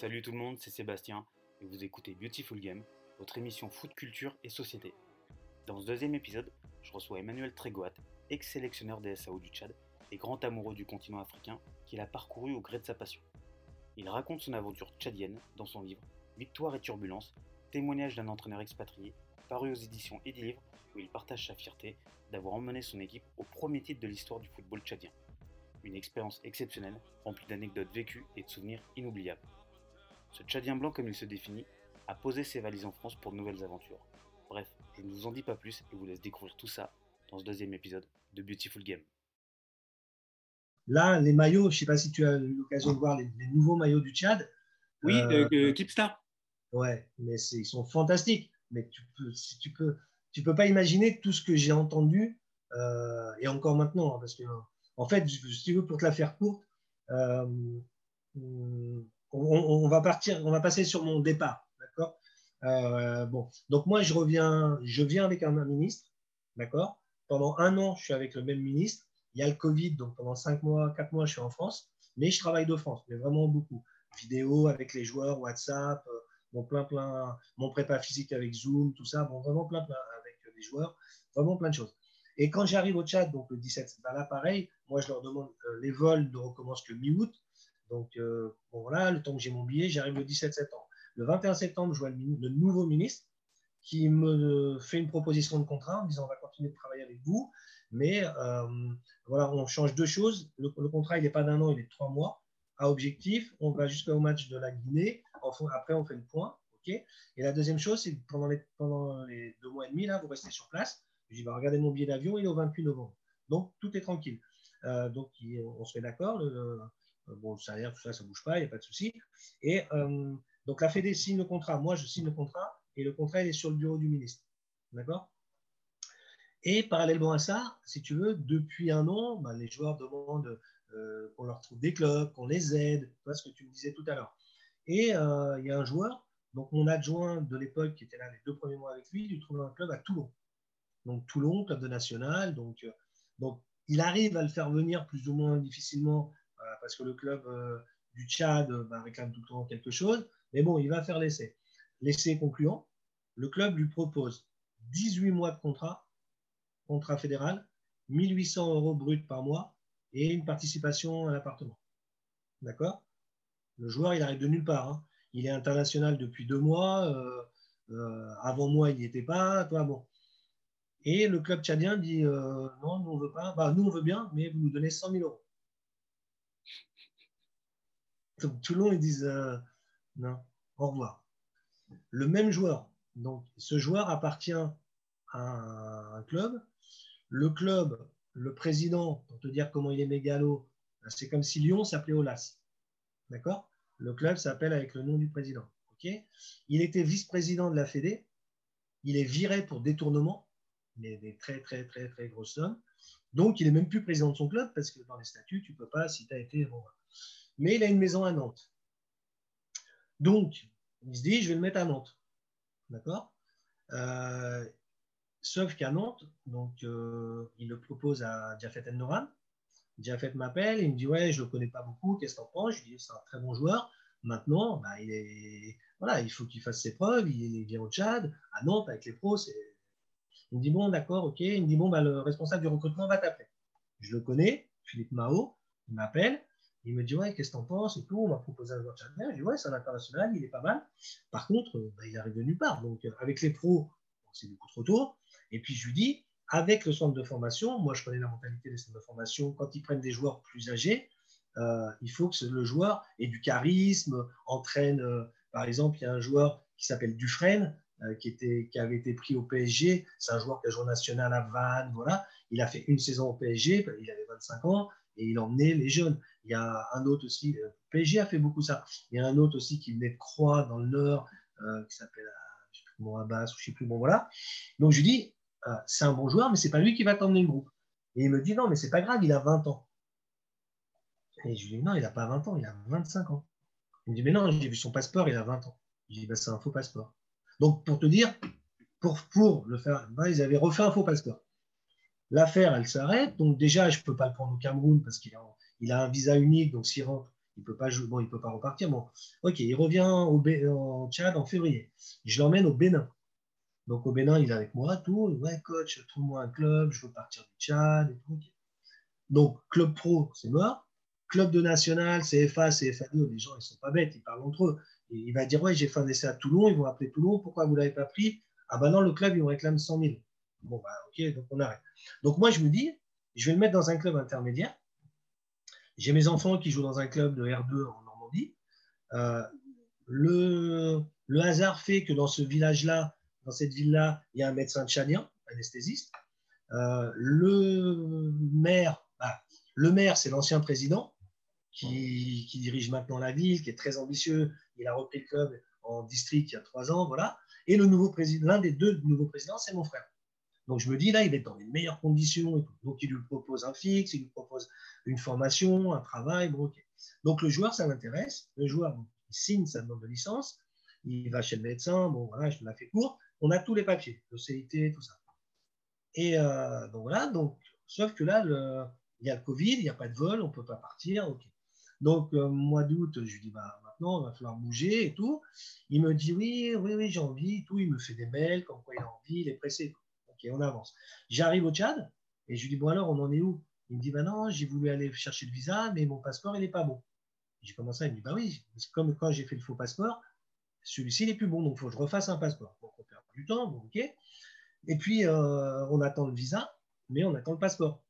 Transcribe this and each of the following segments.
Salut tout le monde, c'est Sébastien et vous écoutez Beautiful Game, votre émission foot culture et société. Dans ce deuxième épisode, je reçois Emmanuel Trégoat, ex-sélectionneur des SAO du Tchad et grand amoureux du continent africain qu'il a parcouru au gré de sa passion. Il raconte son aventure tchadienne dans son livre Victoire et turbulence, témoignage d'un entraîneur expatrié, paru aux éditions Edilivre, où il partage sa fierté d'avoir emmené son équipe au premier titre de l'histoire du football tchadien. Une expérience exceptionnelle, remplie d'anecdotes vécues et de souvenirs inoubliables. Ce Tchadien blanc, comme il se définit, a posé ses valises en France pour de nouvelles aventures. Bref, je ne vous en dis pas plus et vous laisse découvrir tout ça dans ce deuxième épisode de Beautiful Game. Là, les maillots, je ne sais pas si tu as eu l'occasion de voir les, les nouveaux maillots du Tchad. Oui, Euh, euh, Kipstar. Ouais, mais c'est- ils sont fantastiques. Mais tu peux, si tu peux, tu peux pas imaginer tout ce que j'ai entendu euh, et encore maintenant, hein, parce que en fait, si tu veux pour te la faire courte, euh, on, va partir, on va passer sur mon départ, d'accord? Euh, Bon, donc moi je reviens, je viens avec un, ministre, d'accord? Pendant un an, je suis avec le même ministre. Il y a le Covid, donc pendant cinq mois, quatre mois, je suis en France, mais je travaille de France, mais vraiment beaucoup. Vidéo avec les joueurs, WhatsApp. euh, bon, plein, plein, mon prépa physique avec Zoom, tout ça, bon, vraiment plein, plein avec les joueurs, vraiment plein de choses. Et quand j'arrive au Tchad, donc le 17, ben là, pareil, moi, je leur demande, euh, les vols ne recommencent que mi-août. Donc, euh, bon, voilà, le temps que j'ai mon billet, j'arrive le 17 septembre. Le 21 septembre, je vois le, nouveau ministre qui me fait une proposition de contrat en me disant, on va continuer de travailler avec vous, mais euh, voilà, on change deux choses. Le, contrat, il n'est pas d'un an, il est de trois mois. À objectif, on va jusqu'au match de la Guinée. Après, on fait le point. et la deuxième chose, c'est pendant les, pendant les deux mois et demi, là, vous restez sur place. Je dis, bah, regardez mon billet d'avion, il est au 28 novembre. Donc, tout est tranquille. Euh, donc, on se met d'accord. Bon, le salaire, tout ça, ça bouge pas, il n'y a pas de souci. Et euh, donc, la Fédé signe le contrat. Moi, je signe le contrat et le contrat, il est sur le bureau du ministre. D'accord? Et parallèlement à ça, si tu veux, depuis un an, bah, les joueurs demandent euh, qu'on leur trouve des clubs, qu'on les aide, tu ce que tu me disais tout à l'heure. Et euh, il y a un joueur, donc mon adjoint de l'époque qui était là les deux premiers mois avec lui, il lui trouve un club à Toulon. Donc Toulon, club de national. Donc, euh, donc il arrive à le faire venir plus ou moins difficilement euh, parce que le club euh, du Tchad euh, bah, réclame tout le temps quelque chose. Mais bon, il va faire l'essai. L'essai concluant, le club lui propose 18 mois de contrat, contrat fédéral, 1800 euros brut par mois et une participation à l'appartement. D'accord? Le joueur, il arrive de nulle part. hein. Il est international depuis deux mois. euh, avant moi, il n'y était pas. Toi, bon. Et le club tchadien dit non, nous on veut pas. Bah, nous on veut bien, mais vous nous donnez 100 000 euros. Donc Toulon, ils disent euh, non, au revoir. Le même joueur. Donc ce joueur appartient à un club. Le club, le président, pour te dire comment il est mégalo, c'est comme si Lyon s'appelait Olas. D'accord? Le club s'appelle avec le nom du président. il était vice-président de la Fédé. Il est viré pour détournement, mais des très, très, très, très grosses sommes. Donc, il n'est même plus président de son club parce que dans les statuts, tu ne peux pas si tu as été. Bon. Mais il a une maison à Nantes. Donc, il se dit, je vais le mettre à Nantes. D'accord? Euh, Sauf qu'à Nantes, donc, euh, il le propose à Jafet Ennoran. Jafet m'appelle, il me dit Ouais, je ne le connais pas beaucoup, qu'est-ce que tu en penses? Je lui dis C'est un très bon joueur. Maintenant, bah, il, est, voilà, il faut qu'il fasse ses preuves. Il vient au Tchad, à Nantes, avec les pros. Il me dit Bon, d'accord, ok. Il me dit Bon, bah, le responsable du recrutement va t'appeler. Je le connais, Philippe Mao. Il m'appelle. Il me dit Ouais, qu'est-ce que tu en penses et tout. On m'a proposé un joueur tchadien. Je dis Ouais, c'est un international, il est pas mal. Par contre, bah, il arrive de nulle part. Donc, avec les pros, c'est beaucoup trop tôt. Et puis, je lui dis avec le centre de formation, moi je connais la mentalité des centres de formation, quand ils prennent des joueurs plus âgés, euh, il faut que le joueur ait du charisme, entraîne, euh, par exemple, il y a un joueur qui s'appelle Dufresne, euh, qui, était, qui avait été pris au PSG, c'est un joueur qui a joué national à Vannes, voilà, il a fait une saison au PSG, il avait 25 ans, et il emmenait les jeunes. Il y a un autre aussi, le PSG a fait beaucoup ça, il y a un autre aussi qui venait de Croix dans le Nord, euh, qui s'appelle, je sais plus Abbas, ou je sais plus, bon voilà. Donc je lui dis, euh, c'est un bon joueur, mais c'est pas lui qui va t'emmener le groupe. Et il me dit, non, mais c'est pas grave, il a 20 ans. Et je lui dis, non, il n'a pas 20 ans, il a 25 ans. Il me dit, mais non, j'ai vu son passeport, il a 20 ans. Je lui dis, bah, c'est un faux passeport. Donc, pour te dire, pour, pour le faire, ben, ils avaient refait un faux passeport. L'affaire, elle s'arrête. Donc, déjà, je ne peux pas le prendre au Cameroun parce qu'il a, un visa unique. Donc, s'il rentre, Il peut pas jouer, bon, il peut pas repartir. Bon, ok, il revient au, au Tchad en février. Je l'emmène au Bénin. Donc au Bénin, il est avec moi, tout. Ouais, coach, trouve-moi un club, je veux partir du Tchad. Donc, club pro, c'est mort. Club de national, CFA, CFA2, les gens, ils sont pas bêtes, ils parlent entre eux. il va dire, ouais, j'ai fait un essai à Toulon, ils vont appeler Toulon, pourquoi vous ne l'avez pas pris? Ah ben non, le club, il me réclame 100 000. Bon, bah ok, donc on arrête. Donc moi, je me dis, je vais le mettre dans un club intermédiaire. J'ai mes enfants qui jouent dans un club de R2 en Normandie. Euh, le, hasard fait que dans ce village-là, dans cette ville-là, il y a un médecin tchadien, anesthésiste. Euh, le maire, bah, le maire, c'est l'ancien président qui, dirige maintenant la ville, qui est très ambitieux. Il a repris le club en district il y a trois ans, voilà. Et le nouveau président, l'un des deux nouveaux présidents, c'est mon frère. Donc je me dis là, il est dans les meilleures conditions. Donc il lui propose un fixe, il lui propose une formation, un travail. Bon, Donc le joueur, ça m'intéresse. Le joueur, il signe sa demande de licence, il va chez le médecin. Bon voilà, je me la fais court. On a tous les papiers, le CIT, tout ça. Et euh, donc voilà. Donc sauf que là, il y a le Covid, il n'y a pas de vol, on ne peut pas partir. Donc, euh, mois d'août, je lui dis, bah, maintenant, il va falloir bouger et tout. Il me dit, oui, oui, oui, j'ai envie, tout. Il me fait des mails, comme quoi il a envie, il est pressé. Ok, on avance. J'arrive au Tchad et je lui dis, bon, alors, on en est où? Il me dit, bah non, j'ai voulu aller chercher le visa, mais mon passeport, il n'est pas bon. J'ai commencé à me dire, bah oui, comme quand j'ai fait le faux passeport, celui-ci, n'est plus bon, donc il faut que je refasse un passeport. Donc, on perd du temps, bon, ok. Et puis, euh, on attend le visa, mais on attend le passeport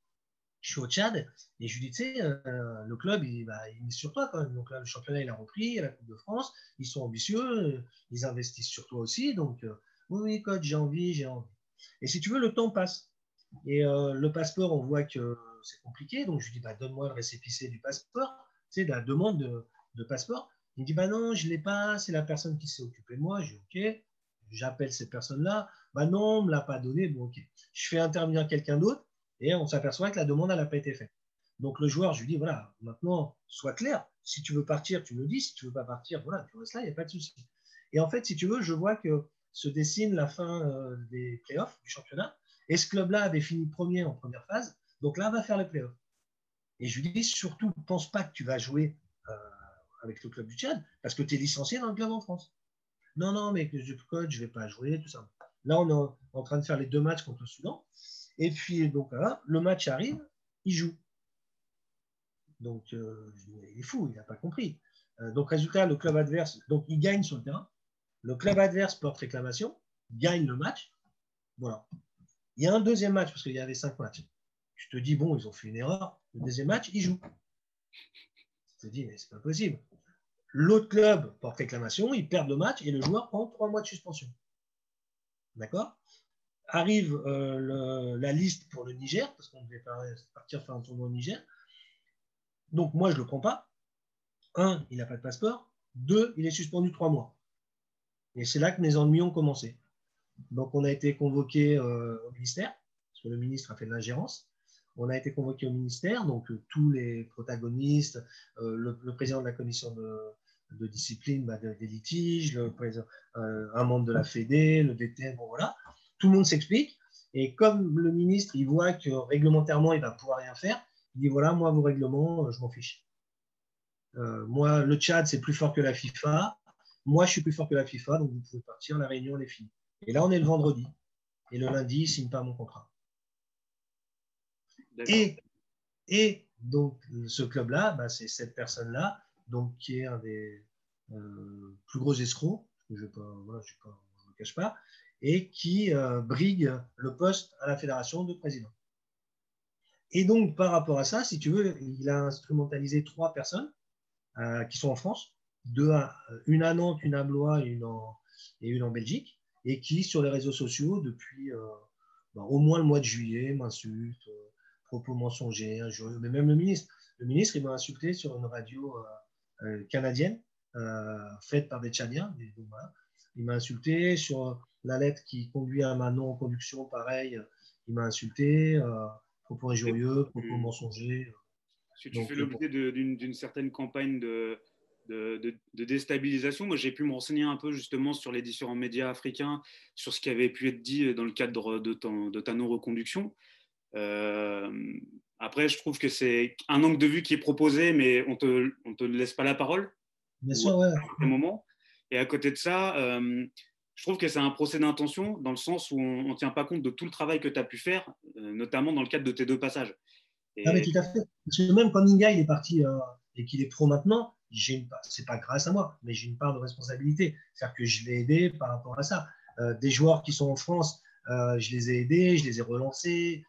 je suis au Tchad et je lui dis, tu sais, euh, le club, il, bah, sur toi quand même. Donc là, le championnat, il a repris, la Coupe de France, ils sont ambitieux, ils investissent sur toi aussi. Donc, euh, oui, oui, coach, j'ai envie, j'ai envie. Et si tu veux, le temps passe. Et le passeport, on voit que c'est compliqué. Donc, je lui dis, bah, donne-moi le récépissé du passeport, tu sais, de la demande de, passeport. Il me dit, bah non, je ne l'ai pas, c'est la personne qui s'est occupée de moi. Je dis, ok, j'appelle cette personne-là. Bah non, on ne me l'a pas donné. Bon, ok. Je fais intervenir quelqu'un d'autre et on s'aperçoit que la demande n'a pas été faite. Donc le joueur, je lui dis, voilà, maintenant, sois clair. Si tu veux partir, tu me dis. Si tu ne veux pas partir, voilà, tu restes là, il n'y a pas de souci. Et en fait, si tu veux, je vois que se dessine la fin euh, des playoffs du championnat. Et ce club-là avait fini premier en première phase. Donc là, va faire les playoffs. Et je lui dis, surtout, pense pas que tu vas jouer euh, avec le club du Tchad, parce que tu es licencié dans le club en France. Non, non, mais je coach, je ne vais pas jouer, tout ça. Là, on est en train de faire les deux matchs contre le Soudan. Et puis, donc, le match arrive, il joue. Donc, euh, il est fou, il n'a pas compris. Euh, donc, résultat, le club adverse, donc il gagne sur le terrain. Le club adverse porte réclamation, gagne le match. Voilà. Il y a un deuxième match, parce qu'il y avait cinq matchs. Je te dis, bon, ils ont fait une erreur. Le deuxième match, ils jouent. Je te dis, mais c'est pas possible. L'autre club porte réclamation, il perd le match et le joueur prend trois mois de suspension. D'accord? Arrive euh, la liste pour le Niger, parce qu'on devait partir faire un tournoi au Niger. Donc moi, je ne le prends pas. Un, il n'a pas de passeport. Deux, il est suspendu trois mois. Et c'est là que mes ennuis ont commencé. Donc on a été convoqué euh, au ministère, parce que le ministre a fait de l'ingérence. On a été convoqué au ministère, donc euh, tous les protagonistes, le, président de la commission de, discipline bah, des litiges, un membre de la Fédé, le DTN, bon voilà tout le monde s'explique. Et comme le ministre, il voit que réglementairement, il va pouvoir rien faire, il dit voilà, moi, vos règlements, euh, je m'en fiche. Euh, moi, le Tchad, c'est plus fort que la FIFA. Moi, je suis plus fort que la FIFA, donc vous pouvez partir, la réunion, est finie. Et là, on est le vendredi. Et le lundi, il signe pas mon contrat. Et, et donc, ce club-là, bah, c'est cette personne-là, donc qui est un des euh, plus gros escrocs, je ne le cache pas, et qui euh, brigue le poste à la fédération de président. Et donc, par rapport à ça, si tu veux, il a instrumentalisé trois personnes euh, qui sont en France, deux une à Nantes, une à Blois et une en, et une en Belgique, et qui, sur les réseaux sociaux, depuis euh, bah, au moins le mois de juillet, m'insultent, propos mensongers, injurieux, mais même le ministre. Le ministre, il m'a insulté sur une radio canadienne, faite par des Tchadiens. Il m'a insulté sur la lettre qui conduit à ma non-conduction, pareil, il m'a insulté, euh, propos injurieux, propos mensongers. Si tu fais euh, l'objet d'une certaine campagne de, de, déstabilisation. Moi, j'ai pu me renseigner un peu justement sur les différents médias africains, sur ce qui avait pu être dit dans le cadre de, de ta non-reconduction. Euh, Après, je trouve que c'est un angle de vue qui est proposé, mais on te, on te laisse pas la parole. Bien sûr, ouais. À moment. Et à côté de ça, euh, je trouve que c'est un procès d'intention dans le sens où on ne tient pas compte de tout le travail que tu as pu faire, euh, notamment dans le cadre de tes deux passages. Et... Ah, mais tout à fait. Parce que même quand Ninga il est parti euh, et qu'il est pro maintenant, j'ai une... c'est pas grâce à moi, mais j'ai une part de responsabilité. C'est-à-dire que je l'ai aidé par rapport à ça. des joueurs qui sont en France, je les ai aidés, je les ai relancés.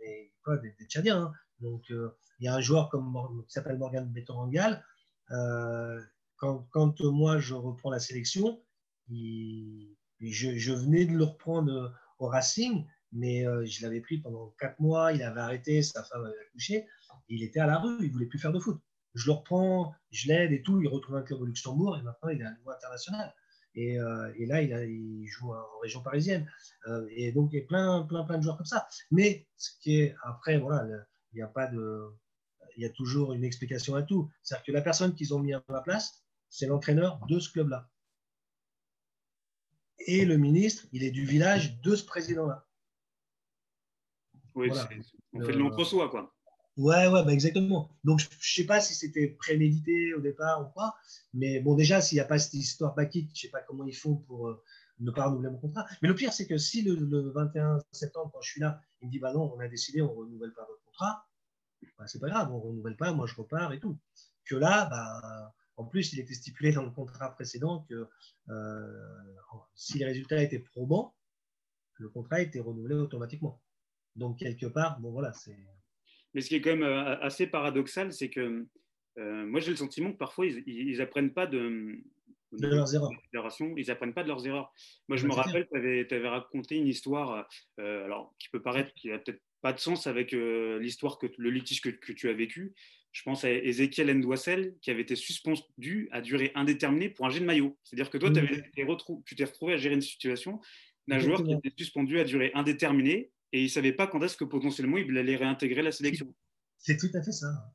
Mais, quoi, des, Tchadiens. Hein. Donc, il y a un joueur qui s'appelle Morgan Betorangal. Euh, quand, moi je reprends la sélection, je, venais de le reprendre au Racing, mais euh, je l'avais pris pendant quatre mois, il avait arrêté, sa femme avait accouché, il était à la rue, il voulait plus faire de foot. Je le reprends, je l'aide et tout, il retrouve un club au Luxembourg et maintenant il est à niveau international. Et, euh, là, il, joue en région parisienne. Euh, et donc, il y a plein, plein, plein de joueurs comme ça. Mais ce qui est après, voilà, il n'y a pas de. Il y a toujours une explication à tout. C'est-à-dire que la personne qu'ils ont mis à ma place, c'est l'entraîneur de ce club-là. Et le ministre, il est du village de ce président-là. Oui, on fait de l'entre-soi, quoi. Ouais, ouais, bah exactement. Donc, je ne sais pas si c'était prémédité au départ ou pas, mais bon, déjà, s'il n'y a pas cette histoire baquite, je ne sais pas comment ils font pour euh, ne pas renouveler mon contrat. Mais le pire, c'est que si le, 21 septembre, quand je suis là, il me dit, bah non, on a décidé, on ne renouvelle pas votre contrat, bah, c'est pas grave, on ne renouvelle pas, moi je repars et tout. Que là, bah, en plus, il était stipulé dans le contrat précédent que euh, si les résultats étaient probants, le contrat était renouvelé automatiquement. Donc, quelque part, bon, voilà, c'est. Mais ce qui est quand même euh, assez paradoxal, c'est que euh, moi, j'ai le sentiment que parfois, ils n'apprennent pas de, de leurs erreurs. Ils apprennent pas de leurs erreurs. Moi, je me rappelle, tu avais, raconté une histoire, alors qui peut paraître qui a peut-être pas de sens avec l'histoire que le litige que, que, tu as vécu. Je pense à Ezekiel Ndouassel qui avait été suspendu à durée indéterminée pour un jet de maillot. C'est-à-dire que toi, tu t'es retrouvé à gérer une situation d'un joueur qui était suspendu à durée indéterminée et il ne savait pas quand est-ce que potentiellement il allait réintégrer la sélection. C'est tout à fait ça.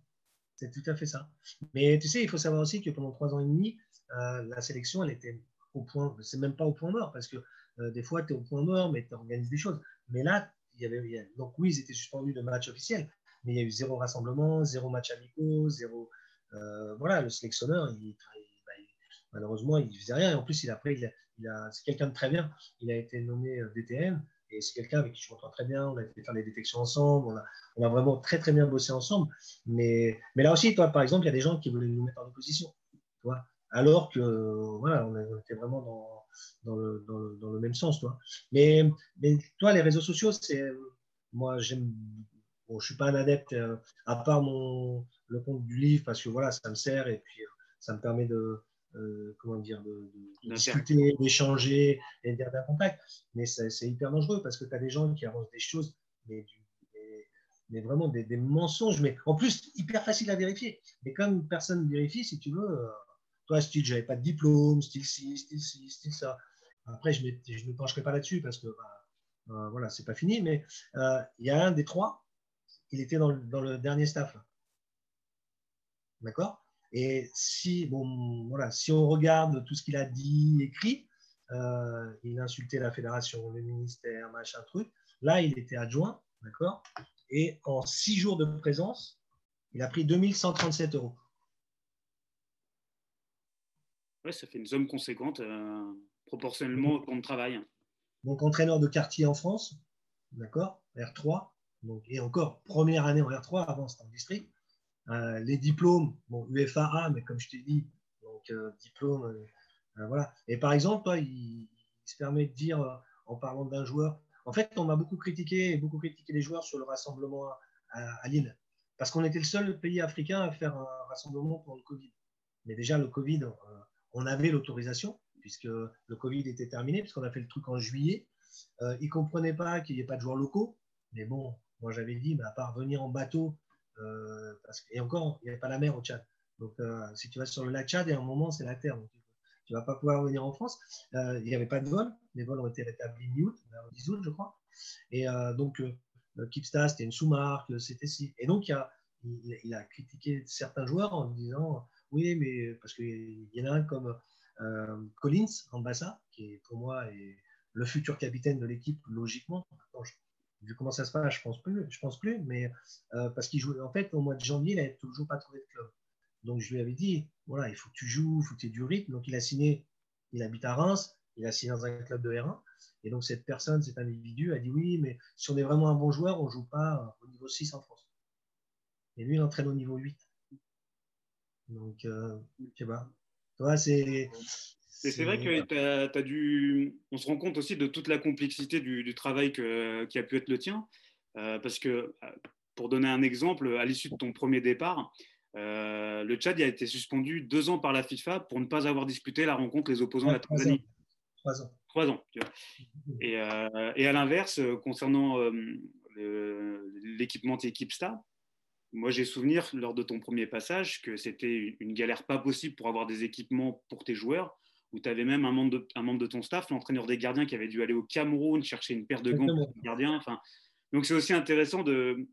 C'est tout à fait ça. Mais tu sais, il faut savoir aussi que pendant trois ans et demi, euh, la sélection, elle était au point, c'est même pas au point mort, parce que euh, des fois, tu es au point mort, mais tu organises des choses. Mais là, il y avait, donc oui, ils étaient suspendus de match officiel, mais il y a eu zéro rassemblement, zéro match amicaux, zéro. Euh, voilà, le sélectionneur, il, bah, malheureusement, il faisait rien. Et en plus, il a, il a, c'est quelqu'un de très bien. Il a été nommé DTN et c'est quelqu'un avec qui je m'entends très bien. On a été faire des détections ensemble. On a, vraiment très, très bien bossé ensemble. Mais, mais là aussi, toi, par exemple, il y a des gens qui voulaient nous mettre en opposition. Tu vois alors que, voilà, on, était vraiment dans, dans, le, même sens. Toi. Mais, mais toi, les réseaux sociaux, c'est. Moi, je ne suis pas un adepte, euh, à part mon, le compte du livre, parce que voilà, ça me sert et puis euh, ça me permet de, euh, comment dire, de, discuter, d'échanger et de garder un contact. Mais c'est hyper dangereux parce que tu as des gens qui avancent des choses, mais, mais vraiment des, mensonges, mais en plus hyper facile à vérifier. Mais comme personne ne vérifie, si tu veux, toi, style, j'avais pas de diplôme, style ci, style ci, style ça. Après, je ne me pencherai pas là-dessus parce que bah, voilà, c'est pas fini, mais il y a un des trois il était dans le, dernier staff. D'accord? Et si, bon, voilà, si on regarde tout ce qu'il a dit, écrit, euh, il a insulté la fédération, le ministère, machin truc. Là, il était adjoint, d'accord? Et en six jours de présence, il a pris 2137 euros. Ouais, ça fait une somme conséquente euh, proportionnellement au temps de travail. Donc, entraîneur de quartier en France, d'accord? R3, donc, et encore, première année en R3, avant c'était en district. Euh, les diplômes, bon, mais comme je t'ai dit, donc euh, diplôme, euh, voilà. Et par exemple, toi, il, se permet de dire, en parlant d'un joueur, en fait, on m'a beaucoup critiqué, beaucoup critiqué les joueurs sur le rassemblement à, Lille, parce qu'on était le seul pays africain à faire un rassemblement pour le Covid. Mais déjà, le Covid, on avait l'autorisation, puisque le Covid était terminé, puisqu'on a fait le truc en juillet. ils ne comprenaient pas qu'il n'y ait pas de joueurs locaux, mais bon, moi, j'avais dit, bah, à part venir en bateau, euh, et encore, il n'y avait pas la mer au Tchad. Donc, euh, si tu vas sur le lac Tchad, et à un moment, c'est la terre. Donc, tu ne vas pas pouvoir venir en France. Euh, il n'y avait pas de vol. Les vols ont été rétablis mi-août, 10 août, je crois. Et donc, Kipsta, c'était une sous-marque. Et donc, il, a, il, a critiqué certains joueurs en disant, oui, mais parce qu'il y en a un comme Collins, en Bassa, qui est pour moi est le futur capitaine de l'équipe, logiquement. Vu comment ça se passe, je pense plus, je pense plus, mais parce qu'il joue, en fait, au mois de janvier, il n'avait toujours pas trouvé de club. Donc je lui avais dit, voilà, il faut que tu joues, il faut que tu aies du rythme. Donc il a signé, il habite à Reims, il a signé dans un club de R1. Et donc cette personne, cet individu, a dit oui, mais si on est vraiment un bon joueur, on ne joue pas au niveau 6 en France. Et lui, il entraîne au niveau 8. Donc, euh. Toi, c'est. C'est vrai que tu as, dû. On se rend compte aussi de toute la complexité du, travail que, qui a pu être le tien. Euh, parce que, euh, pour donner un exemple, à l'issue de ton premier départ, euh, le Tchad a été suspendu deux ans par la FIFA pour ne pas avoir disputé la rencontre les opposants de la Tanzanie. Trois ans. Trois ans. Et, et, à l'inverse, concernant l'équipement Equipsta, moi, j'ai souvenir lors de ton premier passage que c'était une galère pas possible pour avoir des équipements pour tes joueurs, où tu avais même un membre, de, un membre de ton staff, l'entraîneur des gardiens, qui avait dû aller au Cameroun chercher une paire de gants pour les gardiens. Enfin, donc, c'est aussi intéressant de,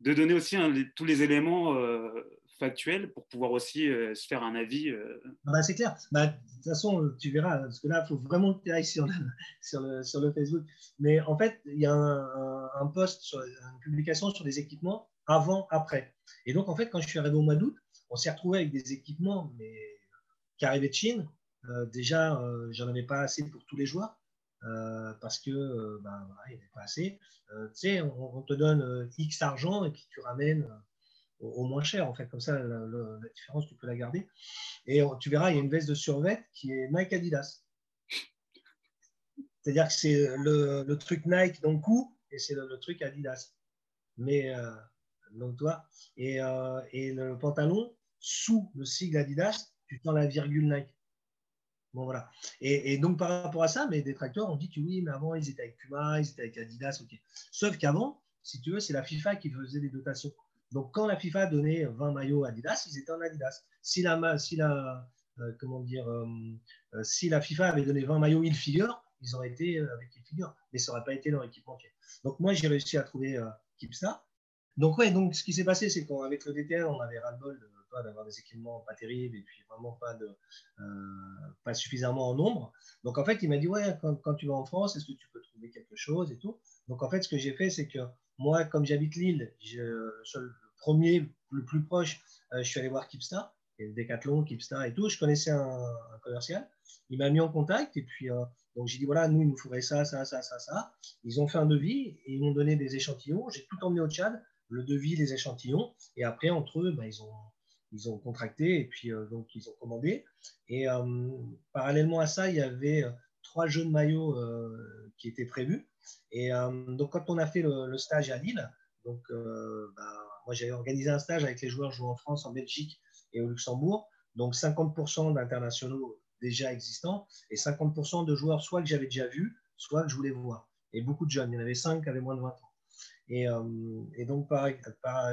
de donner aussi tous les éléments euh, factuels pour pouvoir aussi euh, se faire un avis. Euh. Ah bah, c'est clair. Bah, de toute façon, tu verras, parce que là, il faut vraiment que tu ailles sur, sur, le, sur le Facebook. Mais en fait, il y a un, un post, sur, une publication sur des équipements avant, après. Et donc, en fait, quand je suis arrivé au mois d'août, on s'est retrouvé avec des équipements mais, qui arrivaient de Chine. Euh, déjà, euh, j'en avais pas assez pour tous les joueurs. Euh, parce que ben, il n'y avait pas assez. tu sais, on, te donne X argent et puis tu ramènes au, moins cher, en fait. Comme ça, la, différence, tu peux la garder. Et tu verras, il y a une veste de survêt qui est Nike Adidas. C'est-à-dire que c'est le, truc Nike dans le cou et c'est le, truc Adidas. Mais donc toi, et, euh, et, le pantalon, sous le sigle Adidas, tu tends la virgule Nike. Bon, voilà. Et, donc, par rapport à ça, mes détracteurs ont dit que oui, mais avant, ils étaient avec Puma, ils étaient avec Adidas, ok. Sauf qu'avant, si tu veux, c'est la FIFA qui faisait des dotations. Donc, quand la FIFA donnait 20 maillots Adidas, ils étaient en Adidas. Si la, si la, euh, comment dire, euh, si la FIFA avait donné 20 maillots il figure, ils auraient été avec il figure, mais ça n'aurait pas été leur équipement. Donc, moi, j'ai réussi à trouver Kipsta. Donc, ouais, donc ce qui s'est passé, c'est qu'avec le DTL, on avait ras-le-bol d'avoir des équipements pas terribles et puis vraiment pas, de, euh, pas suffisamment en nombre. Donc, en fait, il m'a dit, ouais, quand, tu vas en France, est-ce que tu peux trouver quelque chose et tout? Donc, en fait, ce que j'ai fait, c'est que moi, comme j'habite Lille, le premier, le plus proche, euh, je suis allé voir Kipstar, et Decathlon, Kipstar et tout. Je connaissais un, commercial. Il m'a mis en contact et puis, euh, donc j'ai dit, voilà, nous, il nous faudrait ça, ça, ça, ça, ça. Ils ont fait un devis et ils m'ont donné des échantillons. J'ai tout emmené au Tchad le devis, les échantillons. Et après, entre eux, bah, ils, ont, ils ont contracté et puis euh, donc ils ont commandé. Et euh, parallèlement à ça, il y avait euh, trois jeux de maillot qui étaient prévus. Et donc, quand on a fait le, stage à Lille, donc, bah, moi j'avais organisé un stage avec les joueurs jouant en France, en Belgique et au Luxembourg. Donc 50% d'internationaux déjà existants et 50% de joueurs soit que j'avais déjà vus, soit que je voulais voir. Et beaucoup de jeunes, il y en avait 5 qui avaient moins de 20 ans. Et, donc, par, par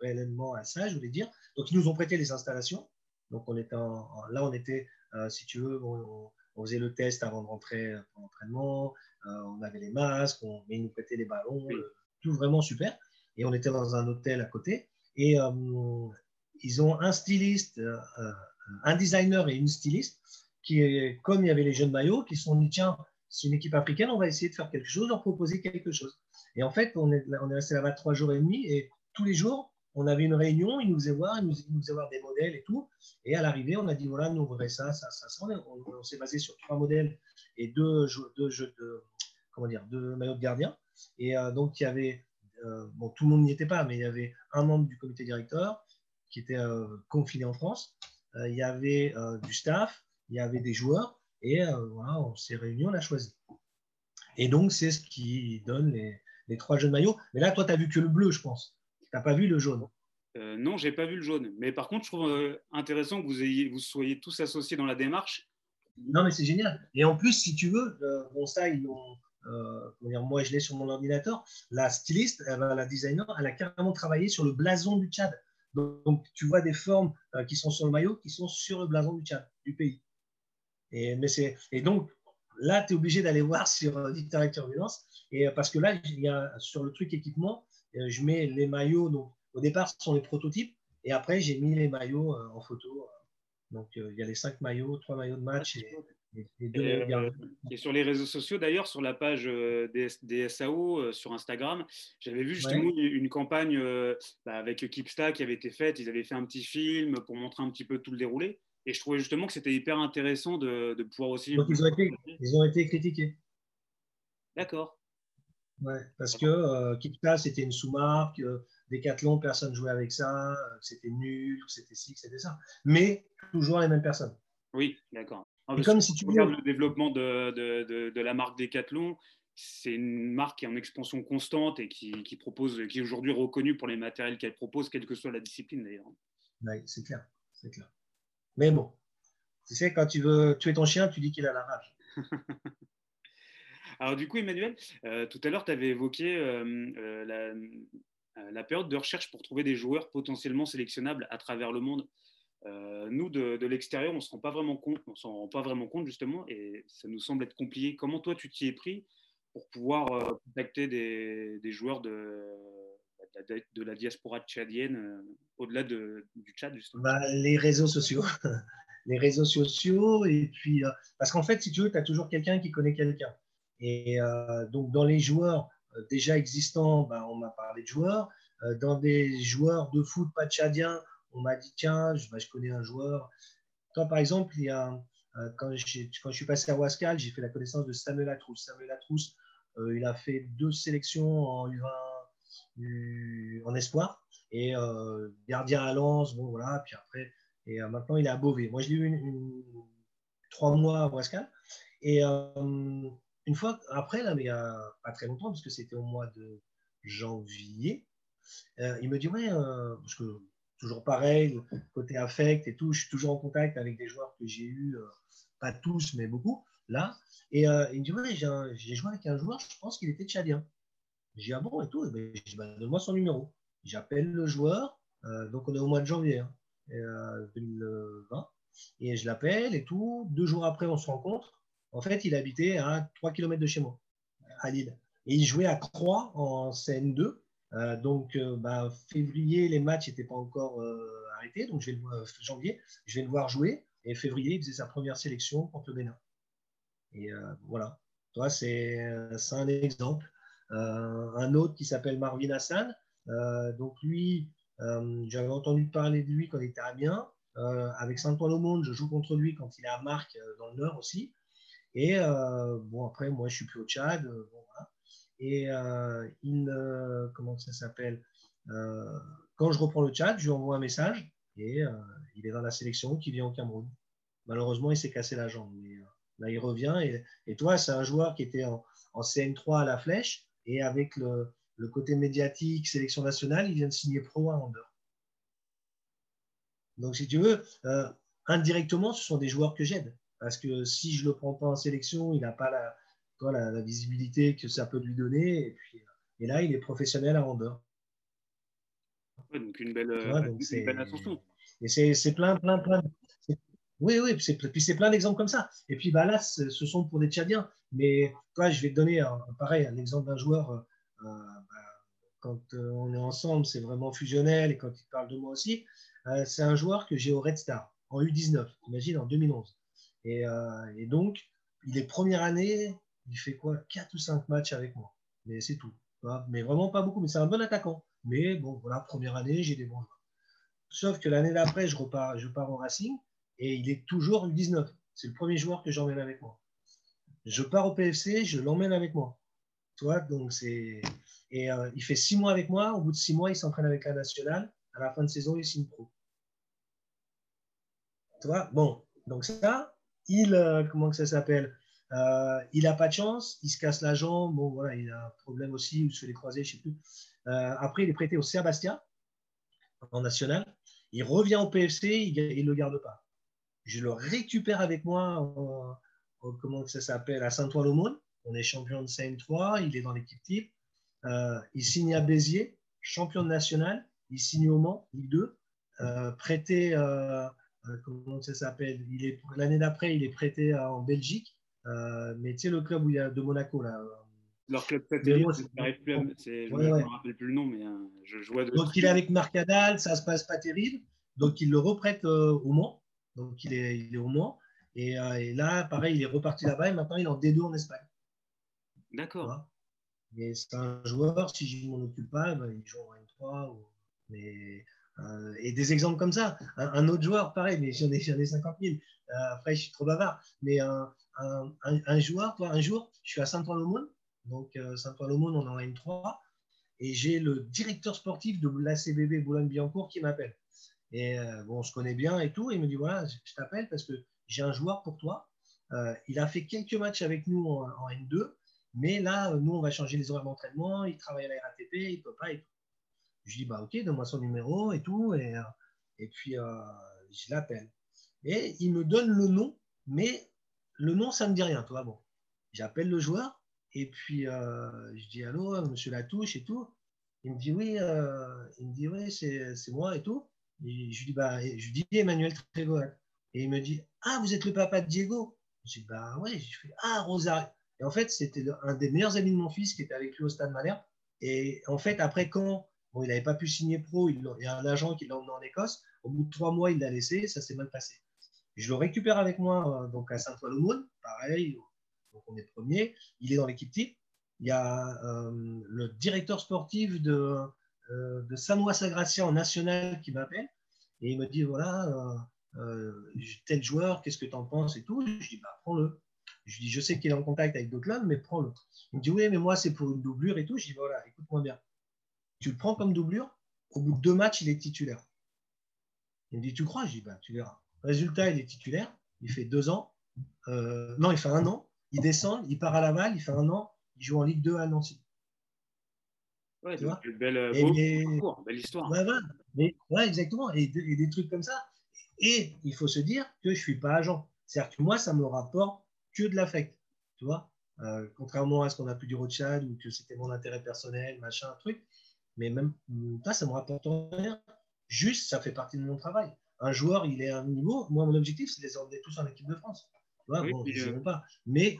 réellement à ça, je voulais dire. Donc, ils nous ont prêté les installations. Donc, on était là, on était, euh, si tu veux, on, faisait le test avant de rentrer pour l'entraînement. on avait les masques, on, mais ils nous prêtaient les ballons, tout vraiment super. Et on était dans un hôtel à côté. Et ils ont un styliste, un designer et une styliste qui, comme il y avait les jeunes maillots, qui se sont dit tiens, c'est une équipe africaine, on va essayer de faire quelque chose, leur proposer quelque chose. Et en fait, on est, on est resté là-bas trois jours et demi et tous les jours, on avait une réunion, ils nous faisaient voir, ils nous, faisaient voir des modèles et tout. Et à l'arrivée, on a dit voilà, nous on voudrait ça, ça, ça, ça. On, s'est basé sur trois modèles et deux deux jeux de, comment dire, deux maillots de gardien. Et euh, donc, il y avait, euh, bon, tout le monde n'y était pas, mais il y avait un membre du comité directeur qui était euh, confiné en France. il y avait du staff, il y avait des joueurs. Et voilà, on s'est réunis, on a choisi. Et donc, c'est ce qui donne les, trois jeunes maillots. Mais là, toi, tu n'as vu que le bleu, je pense. Tu n'as pas vu le jaune. Euh, non, j'ai pas vu le jaune. Mais par contre, je trouve euh, intéressant que vous, ayez, vous soyez tous associés dans la démarche. Non, mais c'est génial. Et en plus, si tu veux, euh, bon, ça, ils ont, dire, moi, je l'ai sur mon ordinateur. La styliste, la designer, elle a carrément travaillé sur le blason du Tchad. Donc, tu vois des formes qui sont sur le maillot qui sont sur le blason du Tchad, du pays. Et, mais et donc, là, tu es obligé d'aller voir sur Victoria Turbulence et euh, parce que là, il y a, sur le truc équipement, euh, je mets les maillots. Donc, au départ, ce sont les prototypes. Et après, j'ai mis les maillots euh, en photo. Donc, il y a les cinq maillots, trois maillots de match. Euh, et, sur les réseaux sociaux, d'ailleurs, sur la page euh, des, SAO euh, sur Instagram, j'avais vu justement une, campagne bah, avec Kipsta qui avait été faite. Ils avaient fait un petit film pour montrer un petit peu tout le déroulé. Et je trouvais justement que c'était hyper intéressant de, pouvoir aussi. Donc ils ont été, ils ont été critiqués. D'accord. Ouais, parce que Kipsta, c'était une sous-marque. Decathlon, personne jouait avec ça. C'était nul, c'était ci, c'était ça. Mais toujours les mêmes personnes. Oui, d'accord. comme si tu regardes le développement de, de, de, la marque Decathlon, c'est une marque qui est en expansion constante et qui, qui propose, qui est aujourd'hui reconnue pour les matériels qu'elle propose, quelle que soit la discipline d'ailleurs. Oui, c'est clair, c'est clair. Mais bon, tu sais, quand tu veux tuer ton chien, tu dis qu'il a la rage. Alors du coup, Emmanuel, euh, tout à l'heure, tu avais évoqué euh, euh, la, période de recherche pour trouver des joueurs potentiellement sélectionnables à travers le monde. Nous, de, l'extérieur, on ne s'en rend pas vraiment compte justement, et ça nous semble être compliqué. Comment toi, tu t'y es pris pour pouvoir contacter des, joueurs de, la diaspora tchadienne au-delà du Tchad justement? Bah, Les réseaux sociaux. les réseaux sociaux, et puis, parce qu'en fait, si tu veux, tu as toujours quelqu'un qui connaît quelqu'un. Et donc, dans les joueurs déjà existants, bah, on m'a parlé de joueurs. dans des joueurs de foot pas tchadiens, on m'a dit tiens, je, je, connais un joueur. Toi, par exemple, il y a, euh, quand, quand, je suis passé à Wascal, j'ai fait la connaissance de Samuel Atrousse. Samuel Atrousse, euh, il a fait deux sélections en U20 en espoir et euh, gardien à Lens, bon voilà, puis après, et maintenant il est à Beauvais. Moi, je l'ai eu trois mois à Wascal. Et une fois après, là, il n'y a pas très longtemps, parce que c'était au mois de janvier, il me dit Ouais, parce que toujours pareil, côté affect et tout. Je suis toujours en contact avec des joueurs que j'ai eu, euh, pas tous, mais beaucoup, là. Et euh, il me dit Ouais, j'ai joué avec un joueur, je pense qu'il était tchadien. J'ai Ah bon et tout? Ben, bah, Donne-moi son numéro. J'appelle le joueur, euh, donc on est au mois de janvier 2020, hein, et je l'appelle et tout. Deux jours après, on se rencontre. En fait, il habitait à 3 km de chez moi, à Lille. Et il jouait à Croix en CN2. Euh, donc, euh, bah, février, les matchs n'étaient pas encore euh, arrêtés. Donc, je vais le voir, janvier, je vais le voir jouer. Et février, il faisait sa première sélection contre le Bénin. Et voilà. Toi, c'est un exemple. un autre qui s'appelle Marvin Hassan. donc, lui, j'avais entendu parler de lui quand il était à Amiens. avec Saint-Ouen au monde, je joue contre lui quand il est à Marc dans le Nord aussi. Et bon, après, moi, je suis plus au Tchad. Voilà. Et euh, il, comment ça s'appelle euh, Quand je reprends le chat, je lui envoie un message et euh, il est dans la sélection qui vient au Cameroun. Malheureusement, il s'est cassé la jambe. Mais là, il revient. Et, toi, c'est un joueur qui était en, CN3 à la flèche et avec le, côté médiatique, sélection nationale, il vient de signer pro à Andorre. Donc, si tu veux, indirectement, ce sont des joueurs que j'aide. Parce que si je ne le prends pas en sélection, il n'a pas la, la, visibilité que ça peut lui donner. Et, puis, et là, il est professionnel à Andorre. donc une belle, une belle ascension. Et c'est plein, plein, plein. Oui, oui, puis c'est plein d'exemples comme ça. Et puis bah, là, ce sont pour des Tchadiens. Mais toi, je vais te donner un, pareil, un exemple d'un joueur. Euh, bah, quand euh, on est ensemble, c'est vraiment fusionnel. Et quand il parle de moi aussi, euh, c'est un joueur que j'ai au Red Star en U19, imagine, en 2011. Et, et donc, il est première année, il fait quoi 4 ou 5 matchs avec moi. Mais c'est tout. Mais vraiment pas beaucoup. Mais c'est un bon attaquant. Mais bon, voilà, première année, j'ai des bons joueurs. Sauf que l'année d'après, je repars, je pars en Racing et il est toujours U19. C'est le premier joueur que j'emmène avec moi. Je pars au PFC, je l'emmène avec moi. Toi, donc c'est et euh, il fait six mois avec moi. Au bout de six mois, il s'entraîne avec la nationale. À la fin de saison, il signe pro. Tu vois Bon, donc ça, il euh, comment ça s'appelle euh, il n'a pas de chance, il se casse la jambe. Bon, voilà, il a un problème aussi, il se les croisés, je ne sais plus. Euh, après, il est prêté au Serbastia, en national. Il revient au PFC, il ne le garde pas. Je le récupère avec moi, comment ça s'appelle, à Saint-Ouen-l'Aumône. On est champion de CM3, il est dans l'équipe type. Il signe à Béziers, champion de national. Il signe au Mans, Ligue 2. prêté, comment ça s'appelle L'année d'après, il est prêté en Belgique. Euh, mais tu sais, le club où il y a de Monaco, là. Euh, Leur club satellite, je ne me rappelle plus le nom, mais euh, je vois. Donc, il est avec Marcadal, ça se passe pas terrible. Donc, il le reprête au Mans. Donc, il est, il est au Mans. Et, là, pareil, il est reparti là-bas et maintenant il est en D2 en Espagne. D'accord. Mais c'est un joueur, si je ne m'en occupe pas, ben, il joue en N3. Mais, et des exemples comme ça. Un, autre joueur, pareil, mais j'en ai, ai 50 000. après, je suis trop bavard. Mais un, joueur, toi, un jour, je suis à Saint-Ouen-l'Aumône. Donc, Saint-Ouen-l'Aumône, on est en N3 et j'ai le directeur sportif de l'ACBB Boulogne-Billancourt qui m'appelle. Et euh, bon, on se connaît bien et tout. il me dit voilà, je t'appelle parce que j'ai un joueur pour toi. Euh, il a fait quelques matchs avec nous en, N2, mais là, nous, on va changer les horaires d'entraînement. Il travaille à la RATP, il peut pas. Et Je dis bah ok, donne-moi son numéro et tout. Et, euh, et puis je l'appelle. Et il me donne le nom, mais le nom, ça ne me dit rien, toi. Bon, j'appelle le joueur et puis, euh, je dis Allô, monsieur Latouche et tout. Il me dit Oui, euh, il me dit Oui, c'est moi et tout. Et je lui dis, bah, je dis Emmanuel Trégo. Et il me dit Ah, vous êtes le papa de Diego Je dis Bah oui. Je fais Ah, Rosario. Et en fait, c'était un des meilleurs amis de mon fils qui était avec lui au Stade Malherbe. Et en fait, après, quand il n'avait pas pu signer pro, il, y a un agent qui l'a emmené en Écosse. Au bout de trois mois, il l'a laissé. Ça s'est mal passé. Je le récupère avec moi euh, donc à Saint-Ouen, pareil, donc on est premier, il est dans l'équipe type. Il y a euh, le directeur sportif de, euh, de Sanois Sagracia en national qui m'appelle et il me dit voilà, euh, tel joueur, qu'est-ce que tu en penses et tout. Je dis bah, prends-le. Je dis je sais qu'il est en contact avec d'autres clubs, mais prends-le. Il me dit oui, mais moi c'est pour une doublure et tout. Je dis voilà, écoute-moi bien. Tu le prends comme doublure, au bout de deux matchs, il est titulaire. Il me dit tu crois? Je dis bah, tu verras. Résultat, il est titulaire, il fait deux ans. non, il fait un an il descend, il part à Laval, il fait un an, il joue en Ligue 2 à Nancy. Ouais, c'est une belle, euh, belle histoire. Ouais, ouais, mais, ouais exactement. Et, des trucs comme ça. Et il faut se dire que je ne suis pas agent. C'est-à-dire que moi, ça me rapporte que de l'affect. Tu vois? Euh, Contrairement à ce qu'on a pu dire au Tchad, ou que c'était mon intérêt personnel, machin, truc. Mais même ça, ça me rapporte rien. Juste, ça fait partie de mon travail. Un joueur, il est à un niveau. Moi, mon objectif, c'est de les emmener tous en équipe de France. Euh, pas. Mais